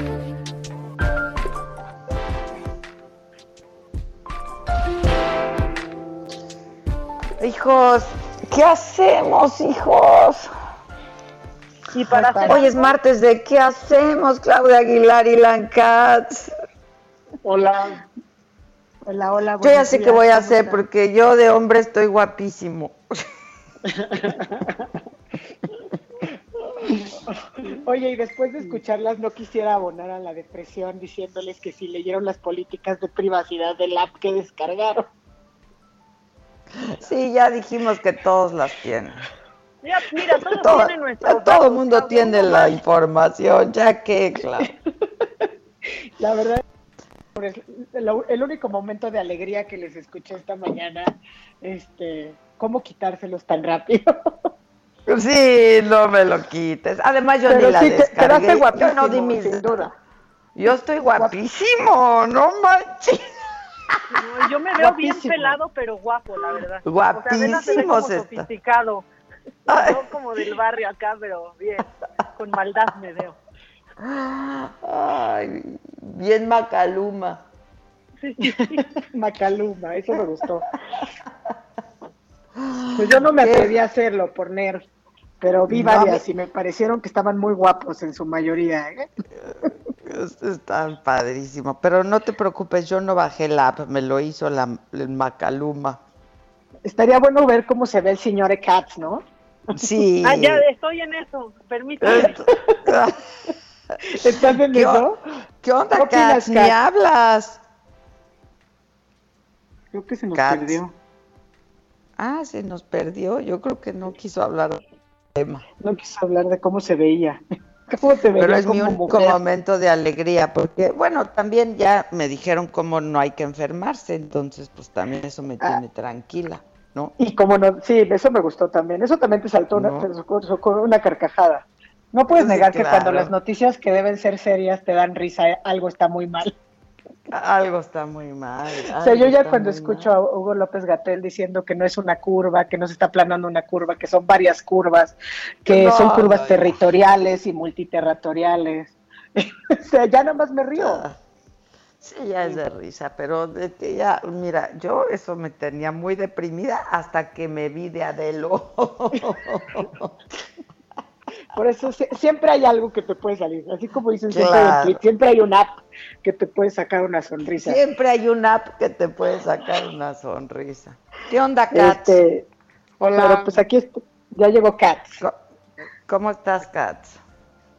Hijos, ¿qué hacemos, hijos? Y para hacer Hoy es martes de ¿qué hacemos, Claudia Aguilar y Lancats? Hola. Hola, hola. Yo ya sé qué voy a ¿cómo hacer porque yo de hombre estoy guapísimo. Oye, y después de escucharlas, no quisiera abonar a la depresión diciéndoles que si leyeron las políticas de privacidad del app que descargaron. Sí, ya dijimos que todos las tienen. Ya, mira, todos Todo, tienen nuestros todo el mundo tiene la información, ya que, claro. La verdad, el único momento de alegría que les escuché esta mañana, este, cómo quitárselos tan rápido. Sí, no me lo quites. Además, yo Pero ni la sí, te- descargué. quedaste Yo no guapísimo, di mis- sin duda. Yo estoy guapísimo, no manches. No, yo me veo bien Guapísimo. pelado, pero guapo, la verdad. O sea, se como Guapísimos está. sofisticado. No como del barrio acá, pero bien. Con maldad me veo. Ay, bien Macaluma. Macaluma, eso me gustó. Pues yo no me atreví a hacerlo por nerd, pero vi No, varias me- y me parecieron que estaban muy guapos en su mayoría. ¿eh? Es- Están padrísimo. Pero no te preocupes, yo no bajé la app, me lo hizo la, el Macaluma. Estaría bueno ver cómo se ve el señor Katz, ¿no? Sí. Ah, ya estoy en eso. Permítame. ¿Estás en ¿Qué, eso? ¿Qué onda, ¿Qué opinas, Kat? Ni hablas. Creo que se nos Katz. perdió. Ah, se nos perdió. Yo creo que no quiso hablar del tema. No quiso hablar de cómo se veía. ¿Cómo te Pero es mi como único mujer? momento de alegría, porque, bueno, también ya me dijeron cómo no hay que enfermarse, entonces, pues también eso me Ah. tiene tranquila, ¿no? Y como no, sí, eso me gustó también. Eso también te saltó una, te una carcajada. No puedes Sí, negar que cuando las noticias que deben ser serias te dan risa, algo está muy mal. Algo está muy mal. O sea, yo ya cuando escucho a Hugo López Gatel diciendo que no es una curva, que no se está planando una curva, que son varias curvas, que No, son curvas no, territoriales y multiterritoriales. o sea, ya nada más me río. Sí, ya es de risa, pero de que ya, mira, yo eso me tenía muy deprimida hasta que me vi de Adelo. Por eso sie- siempre hay algo que te puede salir. Así como dicen siempre, en siempre hay una app que te puede sacar una sonrisa. Siempre hay una app que te puede sacar una sonrisa. ¿Qué onda, Kat? Este, Hola. Pero pues aquí ya llegó Kat. ¿Cómo estás, Kat?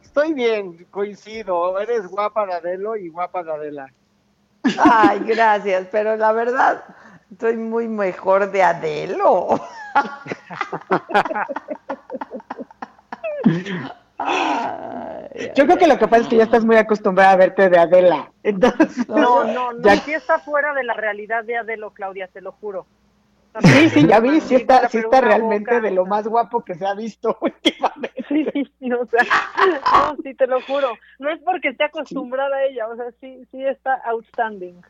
Estoy bien, coincido. Eres guapa de Adelo y guapa de Adela. Ay, gracias, pero la verdad, estoy muy mejor de Adelo. Ay, Yo creo que lo que pasa es que ya estás muy acostumbrada a verte de Adela. Entonces, No, no, no, ya- sí está fuera de la realidad de Adelo, Claudia, te lo juro. Sí, sí, ya vi, sí está, sí está realmente boca. de lo más guapo que se ha visto últimamente. Sí, sí, o sea, no, sí, te lo juro. No es porque esté acostumbrada a ella, o sea, sí, sí está outstanding.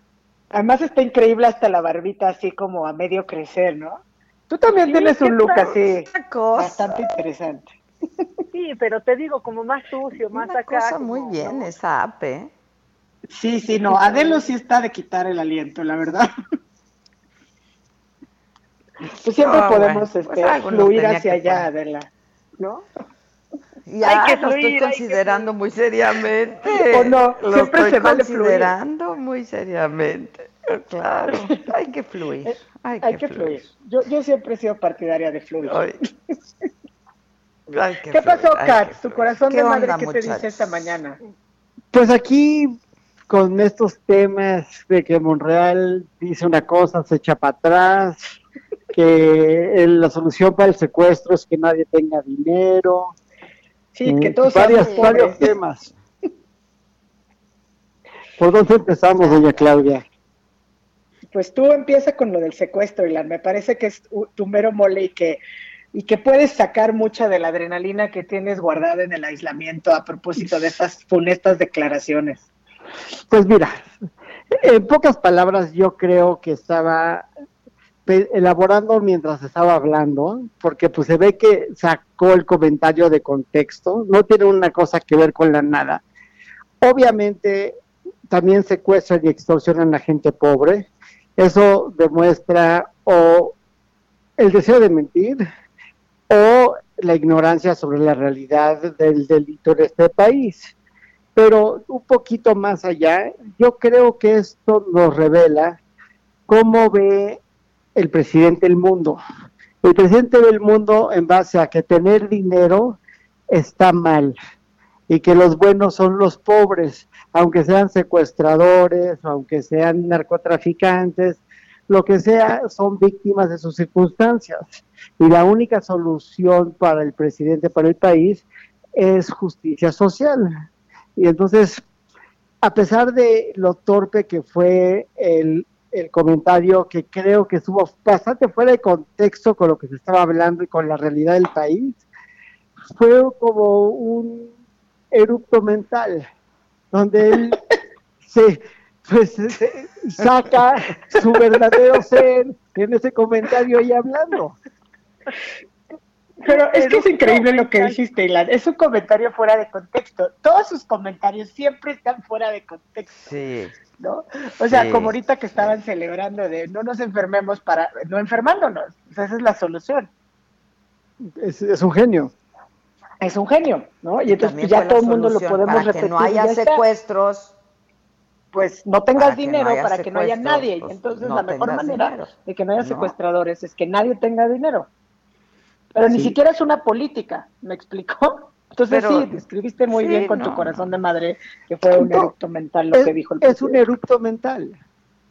Además está increíble hasta la barbita así como a medio crecer, ¿no? Tú también Sí, tienes ¿qué un look así cosa. bastante interesante. Sí, pero te digo, como más sucio, más Una acá. cosa como, muy bien ¿no? esa app, ¿eh? Sí, sí, no, Adelo sí está de quitar el aliento, la verdad. Pues siempre No, podemos bueno, pues este, fluir hacia allá, poner. Adela, ¿no? Ya Hay que lo fluir, hay estoy que considerando muy seriamente. ¿O no? Lo Siempre estoy se vale fluir. considerando muy seriamente. Claro, hay que fluir. Hay, Hay que fluir. Yo, yo siempre he sido partidaria de fluir. Ay, ¿Qué pasó, Kat? Tu corazón ¿Qué de madre, onda, ¿qué te dice esta mañana? Pues aquí, con estos temas de que Monreal dice una cosa, se echa para atrás, que la solución para el secuestro es que nadie tenga dinero. Sí, que mm, todos varias- varios temas. ¿Por dónde empezamos, doña Claudia? Pues tú empieza con lo del secuestro, Ilan. Me parece que es tu mero mole y que, y que puedes sacar mucha de la adrenalina que tienes guardada en el aislamiento a propósito de estas funestas declaraciones. Pues mira, en pocas palabras yo creo que estaba elaborando mientras estaba hablando, porque pues se ve que sacó el comentario de contexto, no tiene una cosa que ver con la nada. Obviamente también secuestran y extorsionan a gente pobre, eso demuestra o el deseo de mentir o la ignorancia sobre la realidad del delito en este país. Pero un poquito más allá, yo creo que esto nos revela cómo ve el presidente el mundo. El presidente ve el mundo en base a que tener dinero está mal y que los buenos son los pobres, aunque sean secuestradores, aunque sean narcotraficantes, lo que sea, son víctimas de sus circunstancias. Y la única solución para el presidente, para el país, es justicia social. Y entonces, a pesar de lo torpe que fue el, el comentario, que creo que estuvo bastante fuera de contexto con lo que se estaba hablando y con la realidad del país, fue como un erupto mental, donde él se, pues, se- saca su verdadero ser en ese comentario y hablando. Pero es que es increíble lo que dijiste, Ilan. Es un comentario fuera de contexto. Todos sus comentarios siempre están fuera de contexto. Sí. ¿no? O sea, Sí. como ahorita que estaban celebrando de no nos enfermemos para no enfermándonos. O sea, esa es la solución. Es, es un genio. Es un genio, ¿no? Y entonces También ya todo el mundo lo podemos para repetir. que no haya secuestros. Pues no tengas Para que no dinero para que no haya nadie. Y pues, entonces no la mejor manera dinero. de que no haya No. secuestradores es que nadie tenga dinero. Pero ni siquiera es una política, ¿me explicó? Entonces Pero- sí, describiste muy sí, bien con tu corazón de madre que fue un eructo mental lo es, que dijo el es un presidente. erupto mental.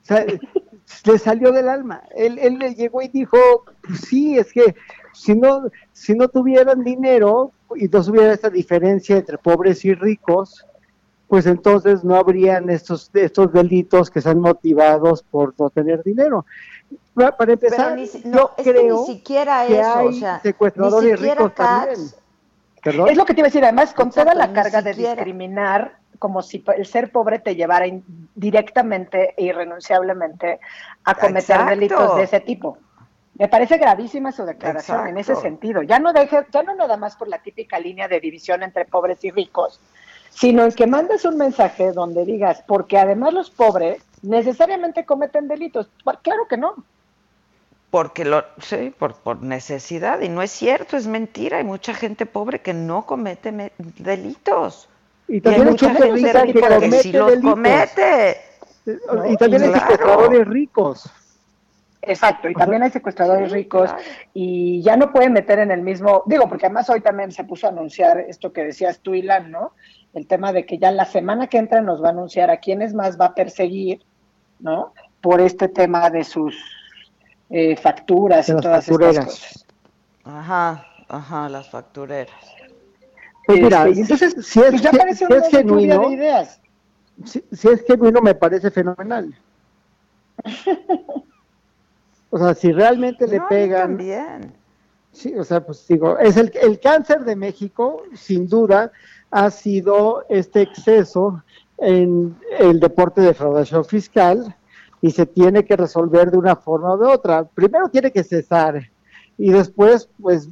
O sea, le salió del alma. Él, él le llegó y dijo, pues sí, es que si no, si no tuvieran dinero y no hubiera esta diferencia entre pobres y ricos, pues entonces no habrían estos, estos delitos que sean motivados por no tener dinero. Para empezar, yo creo ni siquiera que eso, hay o sea, secuestradores ni siquiera ricos también. Es lo que te iba a decir, además, con Exacto, toda la ni carga de discriminar, como si el ser pobre te llevara in- directamente e irrenunciablemente a cometer Exacto. delitos de ese tipo. Me parece gravísima su declaración en ese sentido. Ya no deje, ya no nada más por la típica línea de división entre pobres y ricos, sino en que mandes un mensaje donde digas, porque además los pobres necesariamente cometen delitos. Claro que no. Porque lo, sí, por, por necesidad, y no es cierto, es mentira. Hay mucha gente pobre que no comete me- delitos. Y hay también hay mucha gente rica que sí los delitos. comete. ¿no? Y también hay Claro. ricos. Exacto, y también hay secuestradores ricos y ya no pueden meter en el mismo, digo, porque además hoy también se puso a anunciar esto que decías tú, Ilan, ¿no? El tema de que ya la semana que entra nos va a anunciar a quiénes más va a perseguir, ¿no? Por este tema de sus eh, facturas De y las todas factureras. estas cosas. Ajá, ajá, las factureras. Pues mira, Este, entonces, si es, pues ya si- parece si una es genuino, de ideas. si, si es genuino me parece fenomenal. O sea, si realmente le No, pegan, también. sí, o sea, pues digo, es el, el cáncer de México, sin duda, ha sido este exceso en el deporte de defraudación fiscal y se tiene que resolver de una forma o de otra. Primero tiene que cesar y después, pues,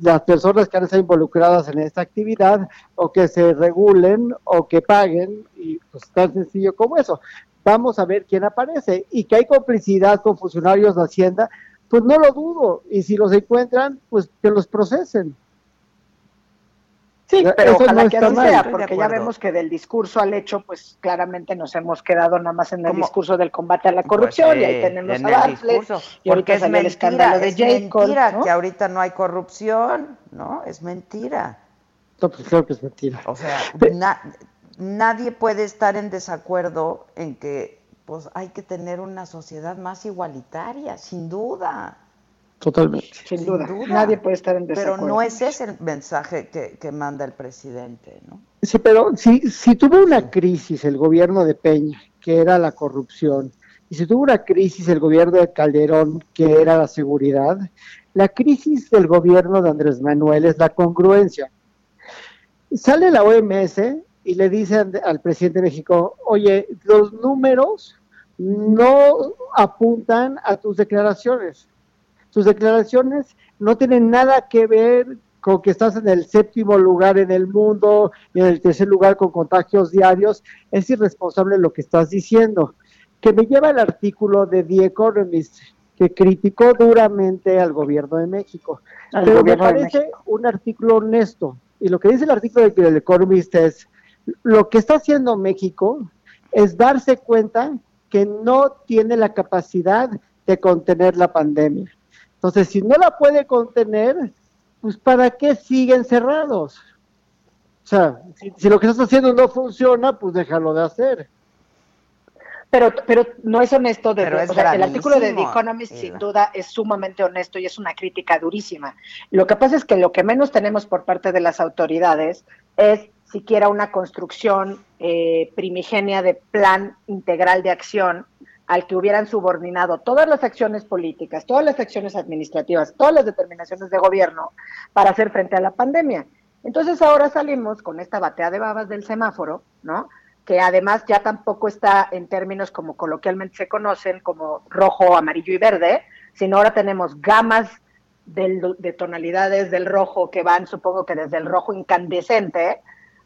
las personas que han estado involucradas en esta actividad o que se regulen o que paguen y pues tan sencillo como eso. Vamos a ver quién aparece y que hay complicidad con funcionarios de Hacienda, pues no lo dudo y si los encuentran, pues que los procesen. Sí, pero eso ojalá no que así mal. sea, porque ya vemos que del discurso al hecho, pues claramente nos hemos quedado nada más en el discurso del combate a la Pues corrupción y ahí tenemos en a Bartlett, y porque es salió el mentira, escándalo de es Jacob, mentira ¿no? que ahorita no hay corrupción, ¿no? Es mentira. No, pues claro que es mentira. O sea, na- nadie puede estar en desacuerdo en que pues hay que tener una sociedad más igualitaria, sin duda. Totalmente. Sin duda. Nadie puede estar en Pero desacuerdo. no es ese el mensaje que, que manda el presidente, ¿no? Sí, pero si, si tuvo una crisis el gobierno de Peña, que era la corrupción, y si tuvo una crisis el gobierno de Calderón, que era la seguridad, la crisis del gobierno de Andrés Manuel es la congruencia. Sale la OMS y le dice al, presidente de México, oye, los números no apuntan a tus declaraciones. Tus declaraciones no tienen nada que ver con que estás en el séptimo lugar en el mundo y en el tercer lugar con contagios diarios. Es irresponsable lo que estás diciendo. Que me lleva el artículo de The Economist, que criticó duramente al gobierno de México. Al Pero me parece un artículo honesto. Y lo que dice el artículo de The Economist es, lo que está haciendo México es darse cuenta que no tiene la capacidad de contener la pandemia. Entonces, si no la puede contener, pues ¿para qué siguen cerrados? O sea, si, si lo que estás haciendo no funciona, pues déjalo de hacer. Pero, pero no es honesto. De, Pero es o sea, el artículo de The Economist sin duda es sumamente honesto y es una crítica durísima. Lo que pasa es que lo que menos tenemos por parte de las autoridades es siquiera una construcción eh, primigenia de plan integral de acción al que hubieran subordinado todas las acciones políticas, todas las acciones administrativas, todas las determinaciones de gobierno para hacer frente a la pandemia. Entonces ahora salimos con esta batea de babas del semáforo, ¿no? que además ya tampoco está en términos como coloquialmente se conocen, como rojo, amarillo y verde, sino ahora tenemos gamas de tonalidades del rojo que van, supongo que desde el rojo incandescente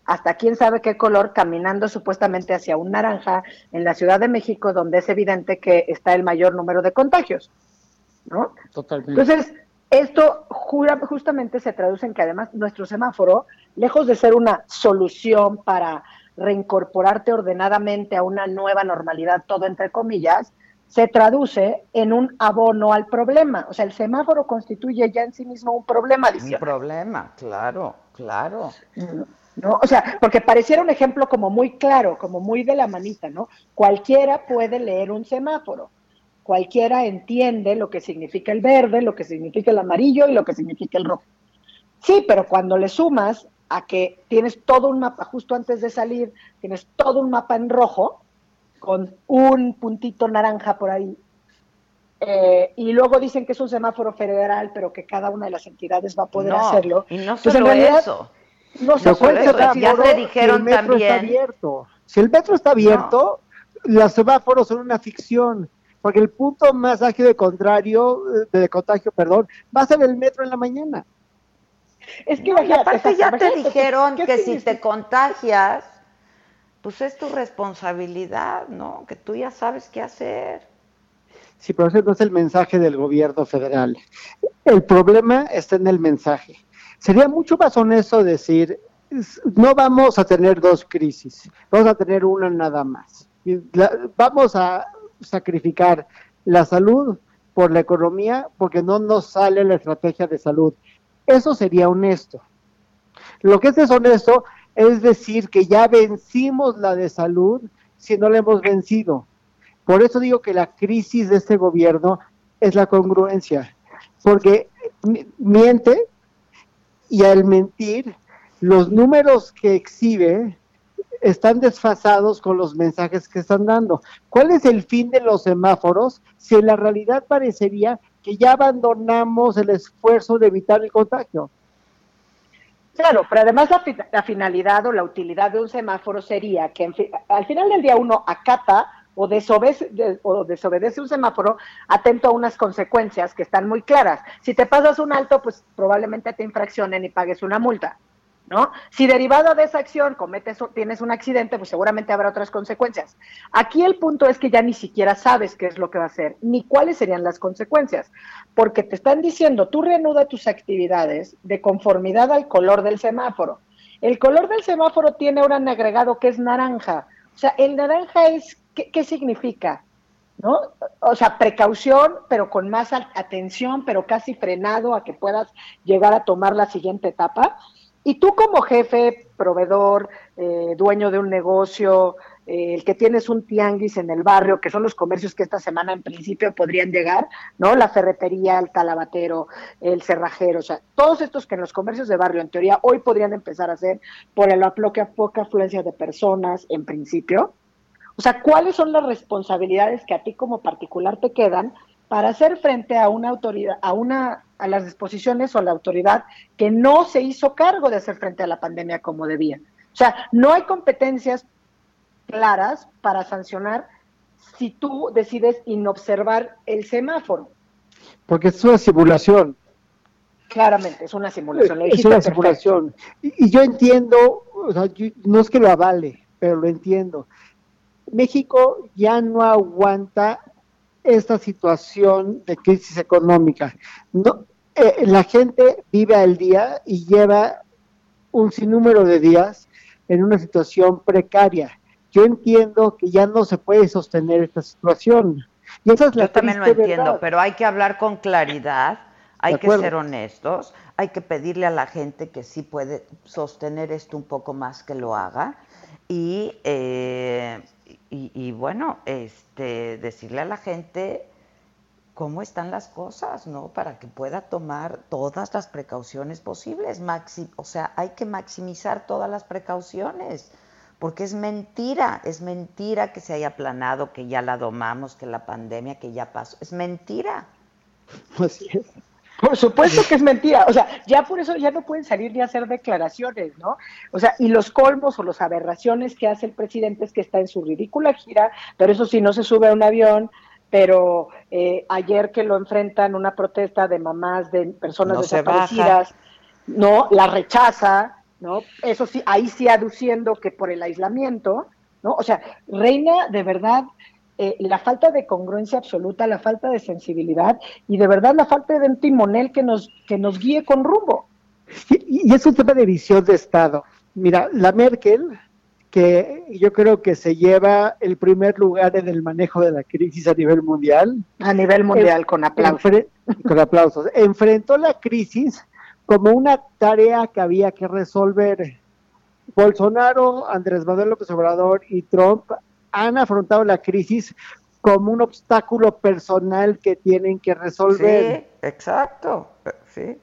hasta quién sabe qué color, caminando supuestamente hacia un naranja en la Ciudad de México, donde es evidente que está el mayor número de contagios. ¿no? Totalmente. Entonces, esto jura- justamente se traduce en que además nuestro semáforo, lejos de ser una solución para reincorporarte ordenadamente a una nueva normalidad, todo entre comillas, se traduce en un abono al problema. O sea, el semáforo constituye ya en sí mismo un problema Un adicional. problema, claro, claro. ¿No? O sea, porque pareciera un ejemplo como muy claro, como muy de la manita, ¿no? Cualquiera puede leer un semáforo, cualquiera entiende lo que significa el verde, lo que significa el amarillo y lo que significa el rojo. Sí, pero cuando le sumas a que tienes todo un mapa justo antes de salir, tienes todo un mapa en rojo, con un puntito naranja por ahí, eh, y luego dicen que es un semáforo federal, pero que cada una de las entidades va a poder hacerlo. Y no Pues solo en realidad, eso. No solo eso, ya te dijeron si el metro también. Está abierto. Si el metro está abierto, los semáforos son una ficción. Porque el punto más ágil de contrario, eh, de contagio, perdón, va a ser el metro en la mañana. Es que No, y imagínate, aparte ya te imagínate, dijeron ¿qué que si te contagias, pues es tu responsabilidad, ¿no? Que tú ya sabes qué hacer. Sí, pero ese no es el mensaje del gobierno federal. El problema está en el mensaje. Sería mucho más honesto decir, no vamos a tener dos crisis, vamos a tener una nada más. Vamos a sacrificar la salud por la economía porque no nos sale la estrategia de salud. Eso sería honesto. Lo que es deshonesto es decir que ya vencimos la de salud si no la hemos vencido. Por eso digo que la crisis de este gobierno es la congruencia, porque mi- miente y al mentir, los números que exhibe están desfasados con los mensajes que están dando. ¿Cuál es el fin de los semáforos si en la realidad parecería que ya abandonamos el esfuerzo de evitar el contagio? Claro, pero además la, fi- la finalidad o la utilidad de un semáforo sería que al final del día uno acata o desobedece, un semáforo atento a unas consecuencias que están muy claras. Si te pasas un alto, pues probablemente te infraccionen y pagues una multa. ¿No? Si derivado de esa acción cometes o tienes un accidente, pues seguramente habrá otras consecuencias. Aquí el punto es que ya ni siquiera sabes qué es lo que va a hacer, ni cuáles serían las consecuencias, porque te están diciendo, tú reanuda tus actividades de conformidad al color del semáforo. El color del semáforo tiene ahora un agregado que es naranja. O sea, el naranja es, ¿qué, significa? ¿No? O sea, precaución, pero con más atención, pero casi frenado a que puedas llegar a tomar la siguiente etapa. Y tú como jefe, proveedor, eh, dueño de un negocio, eh, el que tienes un tianguis en el barrio, que son los comercios que esta semana en principio podrían llegar, ¿no? La ferretería, el talabatero, el cerrajero, o sea, todos estos que en los comercios de barrio en teoría hoy podrían empezar a hacer por la poca, poca afluencia de personas en principio. O sea, ¿cuáles son las responsabilidades que a ti como particular te quedan para hacer frente a una autoridad, a una a las disposiciones o a la autoridad que no se hizo cargo de hacer frente a la pandemia como debía? O sea, no hay competencias claras para sancionar si tú decides inobservar el semáforo. Porque es una simulación. Claramente, es una simulación. lo Es una perfecto. simulación. Y, y yo entiendo, o sea, yo- no es que lo avale, pero lo entiendo. México ya no aguanta esta situación de crisis económica. No, eh, la gente vive al día y lleva un sinnúmero de días en una situación precaria. Yo entiendo que ya no se puede sostener esta situación. Y esa es la Yo también lo entiendo, verdad. pero hay que hablar con claridad, hay que ser honestos, hay que pedirle a la gente que sí puede sostener esto un poco más que lo haga y, eh, y, y bueno, este, decirle a la gente cómo están las cosas, ¿no? Para que pueda tomar todas las precauciones posibles. Maxi o sea, hay que maximizar todas las precauciones, porque es mentira, es mentira que se haya aplanado, que ya la domamos, que la pandemia, que ya pasó. Es mentira. Así es. Por supuesto que es mentira. O sea, ya por eso ya no pueden salir ni hacer declaraciones, ¿no? O sea, y los colmos o las aberraciones que hace el presidente es que está en su ridícula gira, pero eso sí, no se sube a un avión. Pero eh, ayer que lo enfrentan una protesta de mamás de personas No desaparecidas, ¿no? La rechaza, ¿no? Eso sí, ahí sí aduciendo que por el aislamiento, ¿no? O sea, reina de verdad eh, la falta de congruencia absoluta, la falta de sensibilidad y de verdad la falta de un timonel que nos, que nos guíe con rumbo. Y, y es un tema de visión de Estado. Mira, la Merkel, que yo creo que se lleva el primer lugar en el manejo de la crisis a nivel mundial. A nivel mundial, En- con aplausos. con aplausos. Enfrentó la crisis como una tarea que había que resolver. Bolsonaro, Andrés Manuel López Obrador y Trump han afrontado la crisis como un obstáculo personal que tienen que resolver. Sí, exacto, sí.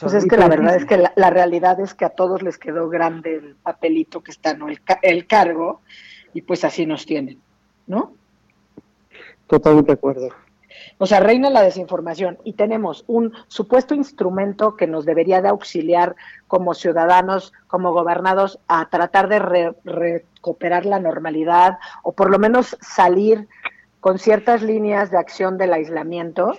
Pues es que la verdad es que la, realidad es que a todos les quedó grande el papelito que está, ¿no? El, el cargo, y pues así nos tienen, ¿no? Totalmente de acuerdo. O sea, reina la desinformación y tenemos un supuesto instrumento que nos debería de auxiliar como ciudadanos, como gobernados, a tratar de recuperar la normalidad o por lo menos salir con ciertas líneas de acción del aislamiento.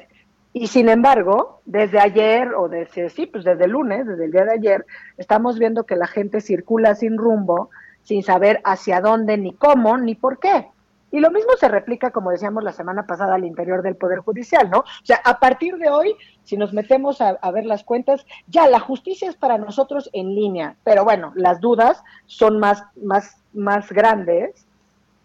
Y sin embargo, desde ayer o desde, sí, pues desde el lunes, desde el día de ayer, estamos viendo que la gente circula sin rumbo, sin saber hacia dónde, ni cómo, ni por qué. Y lo mismo se replica, como decíamos la semana pasada, al interior del Poder Judicial, ¿no? O sea, a partir de hoy, si nos metemos a, ver las cuentas, ya la justicia es para nosotros en línea, pero bueno, las dudas son más, más, más grandes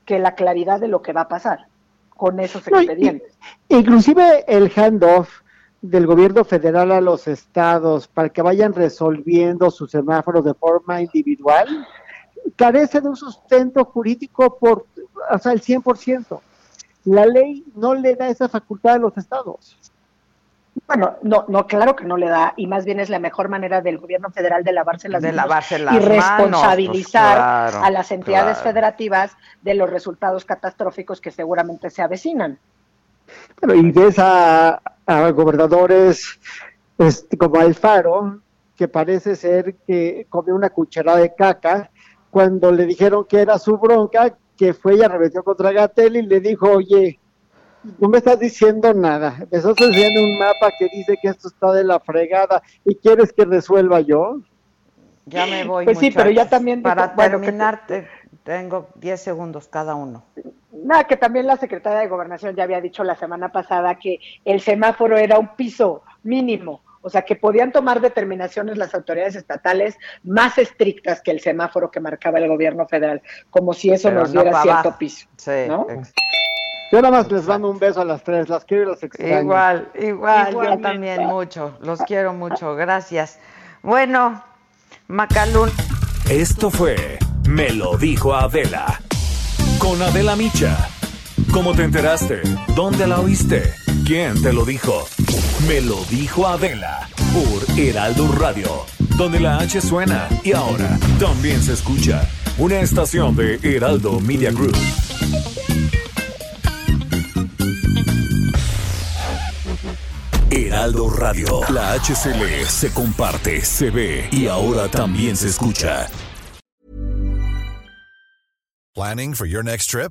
que la claridad de lo que va a pasar con esos expedientes. inclusive el handoff del gobierno federal a los estados para que vayan resolviendo sus semáforos de forma individual carece de un sustento jurídico por o sea, el 100%. La ley no le da esa facultad a los estados. Bueno, no, no, claro que no le da, y más bien es la mejor manera del gobierno federal de lavarse las de lavarse las y responsabilizar pues, a las entidades federativas de los resultados catastróficos que seguramente se avecinan. Bueno, y ves a, a gobernadores este, como Alfaro, que parece ser que come una cucharada de caca, cuando le dijeron que era su bronca, que fue y arremetió contra Gatel y le dijo, oye, no me estás diciendo nada, me estás enseñando un mapa que dice que esto está de la fregada y quieres que resuelva yo. Ya me voy. Pues sí, pero ya también. Para terminar, tengo 10 segundos cada uno. Nada, que también la secretaria de Gobernación ya había dicho la semana pasada que el semáforo era un piso mínimo o sea, que podían tomar determinaciones las autoridades estatales más estrictas que el semáforo que marcaba el gobierno federal, como si eso nos diera cierto piso. Sí, Yo nada más les mando un beso a las tres, las quiero y las extraño. Igual, igual, yo también mucho, los quiero mucho, gracias. Bueno, Macalún. Esto fue Me lo dijo Adela, con Adela Micha. ¿Cómo te enteraste? ¿Dónde la oíste? ¿Quién te lo dijo? Me lo dijo Adela por Heraldo Radio, donde la H suena y ahora también se escucha. Una estación de Heraldo Media Group. Heraldo Radio, la HCL se comparte, se ve y ahora también se escucha. Planning for your next trip?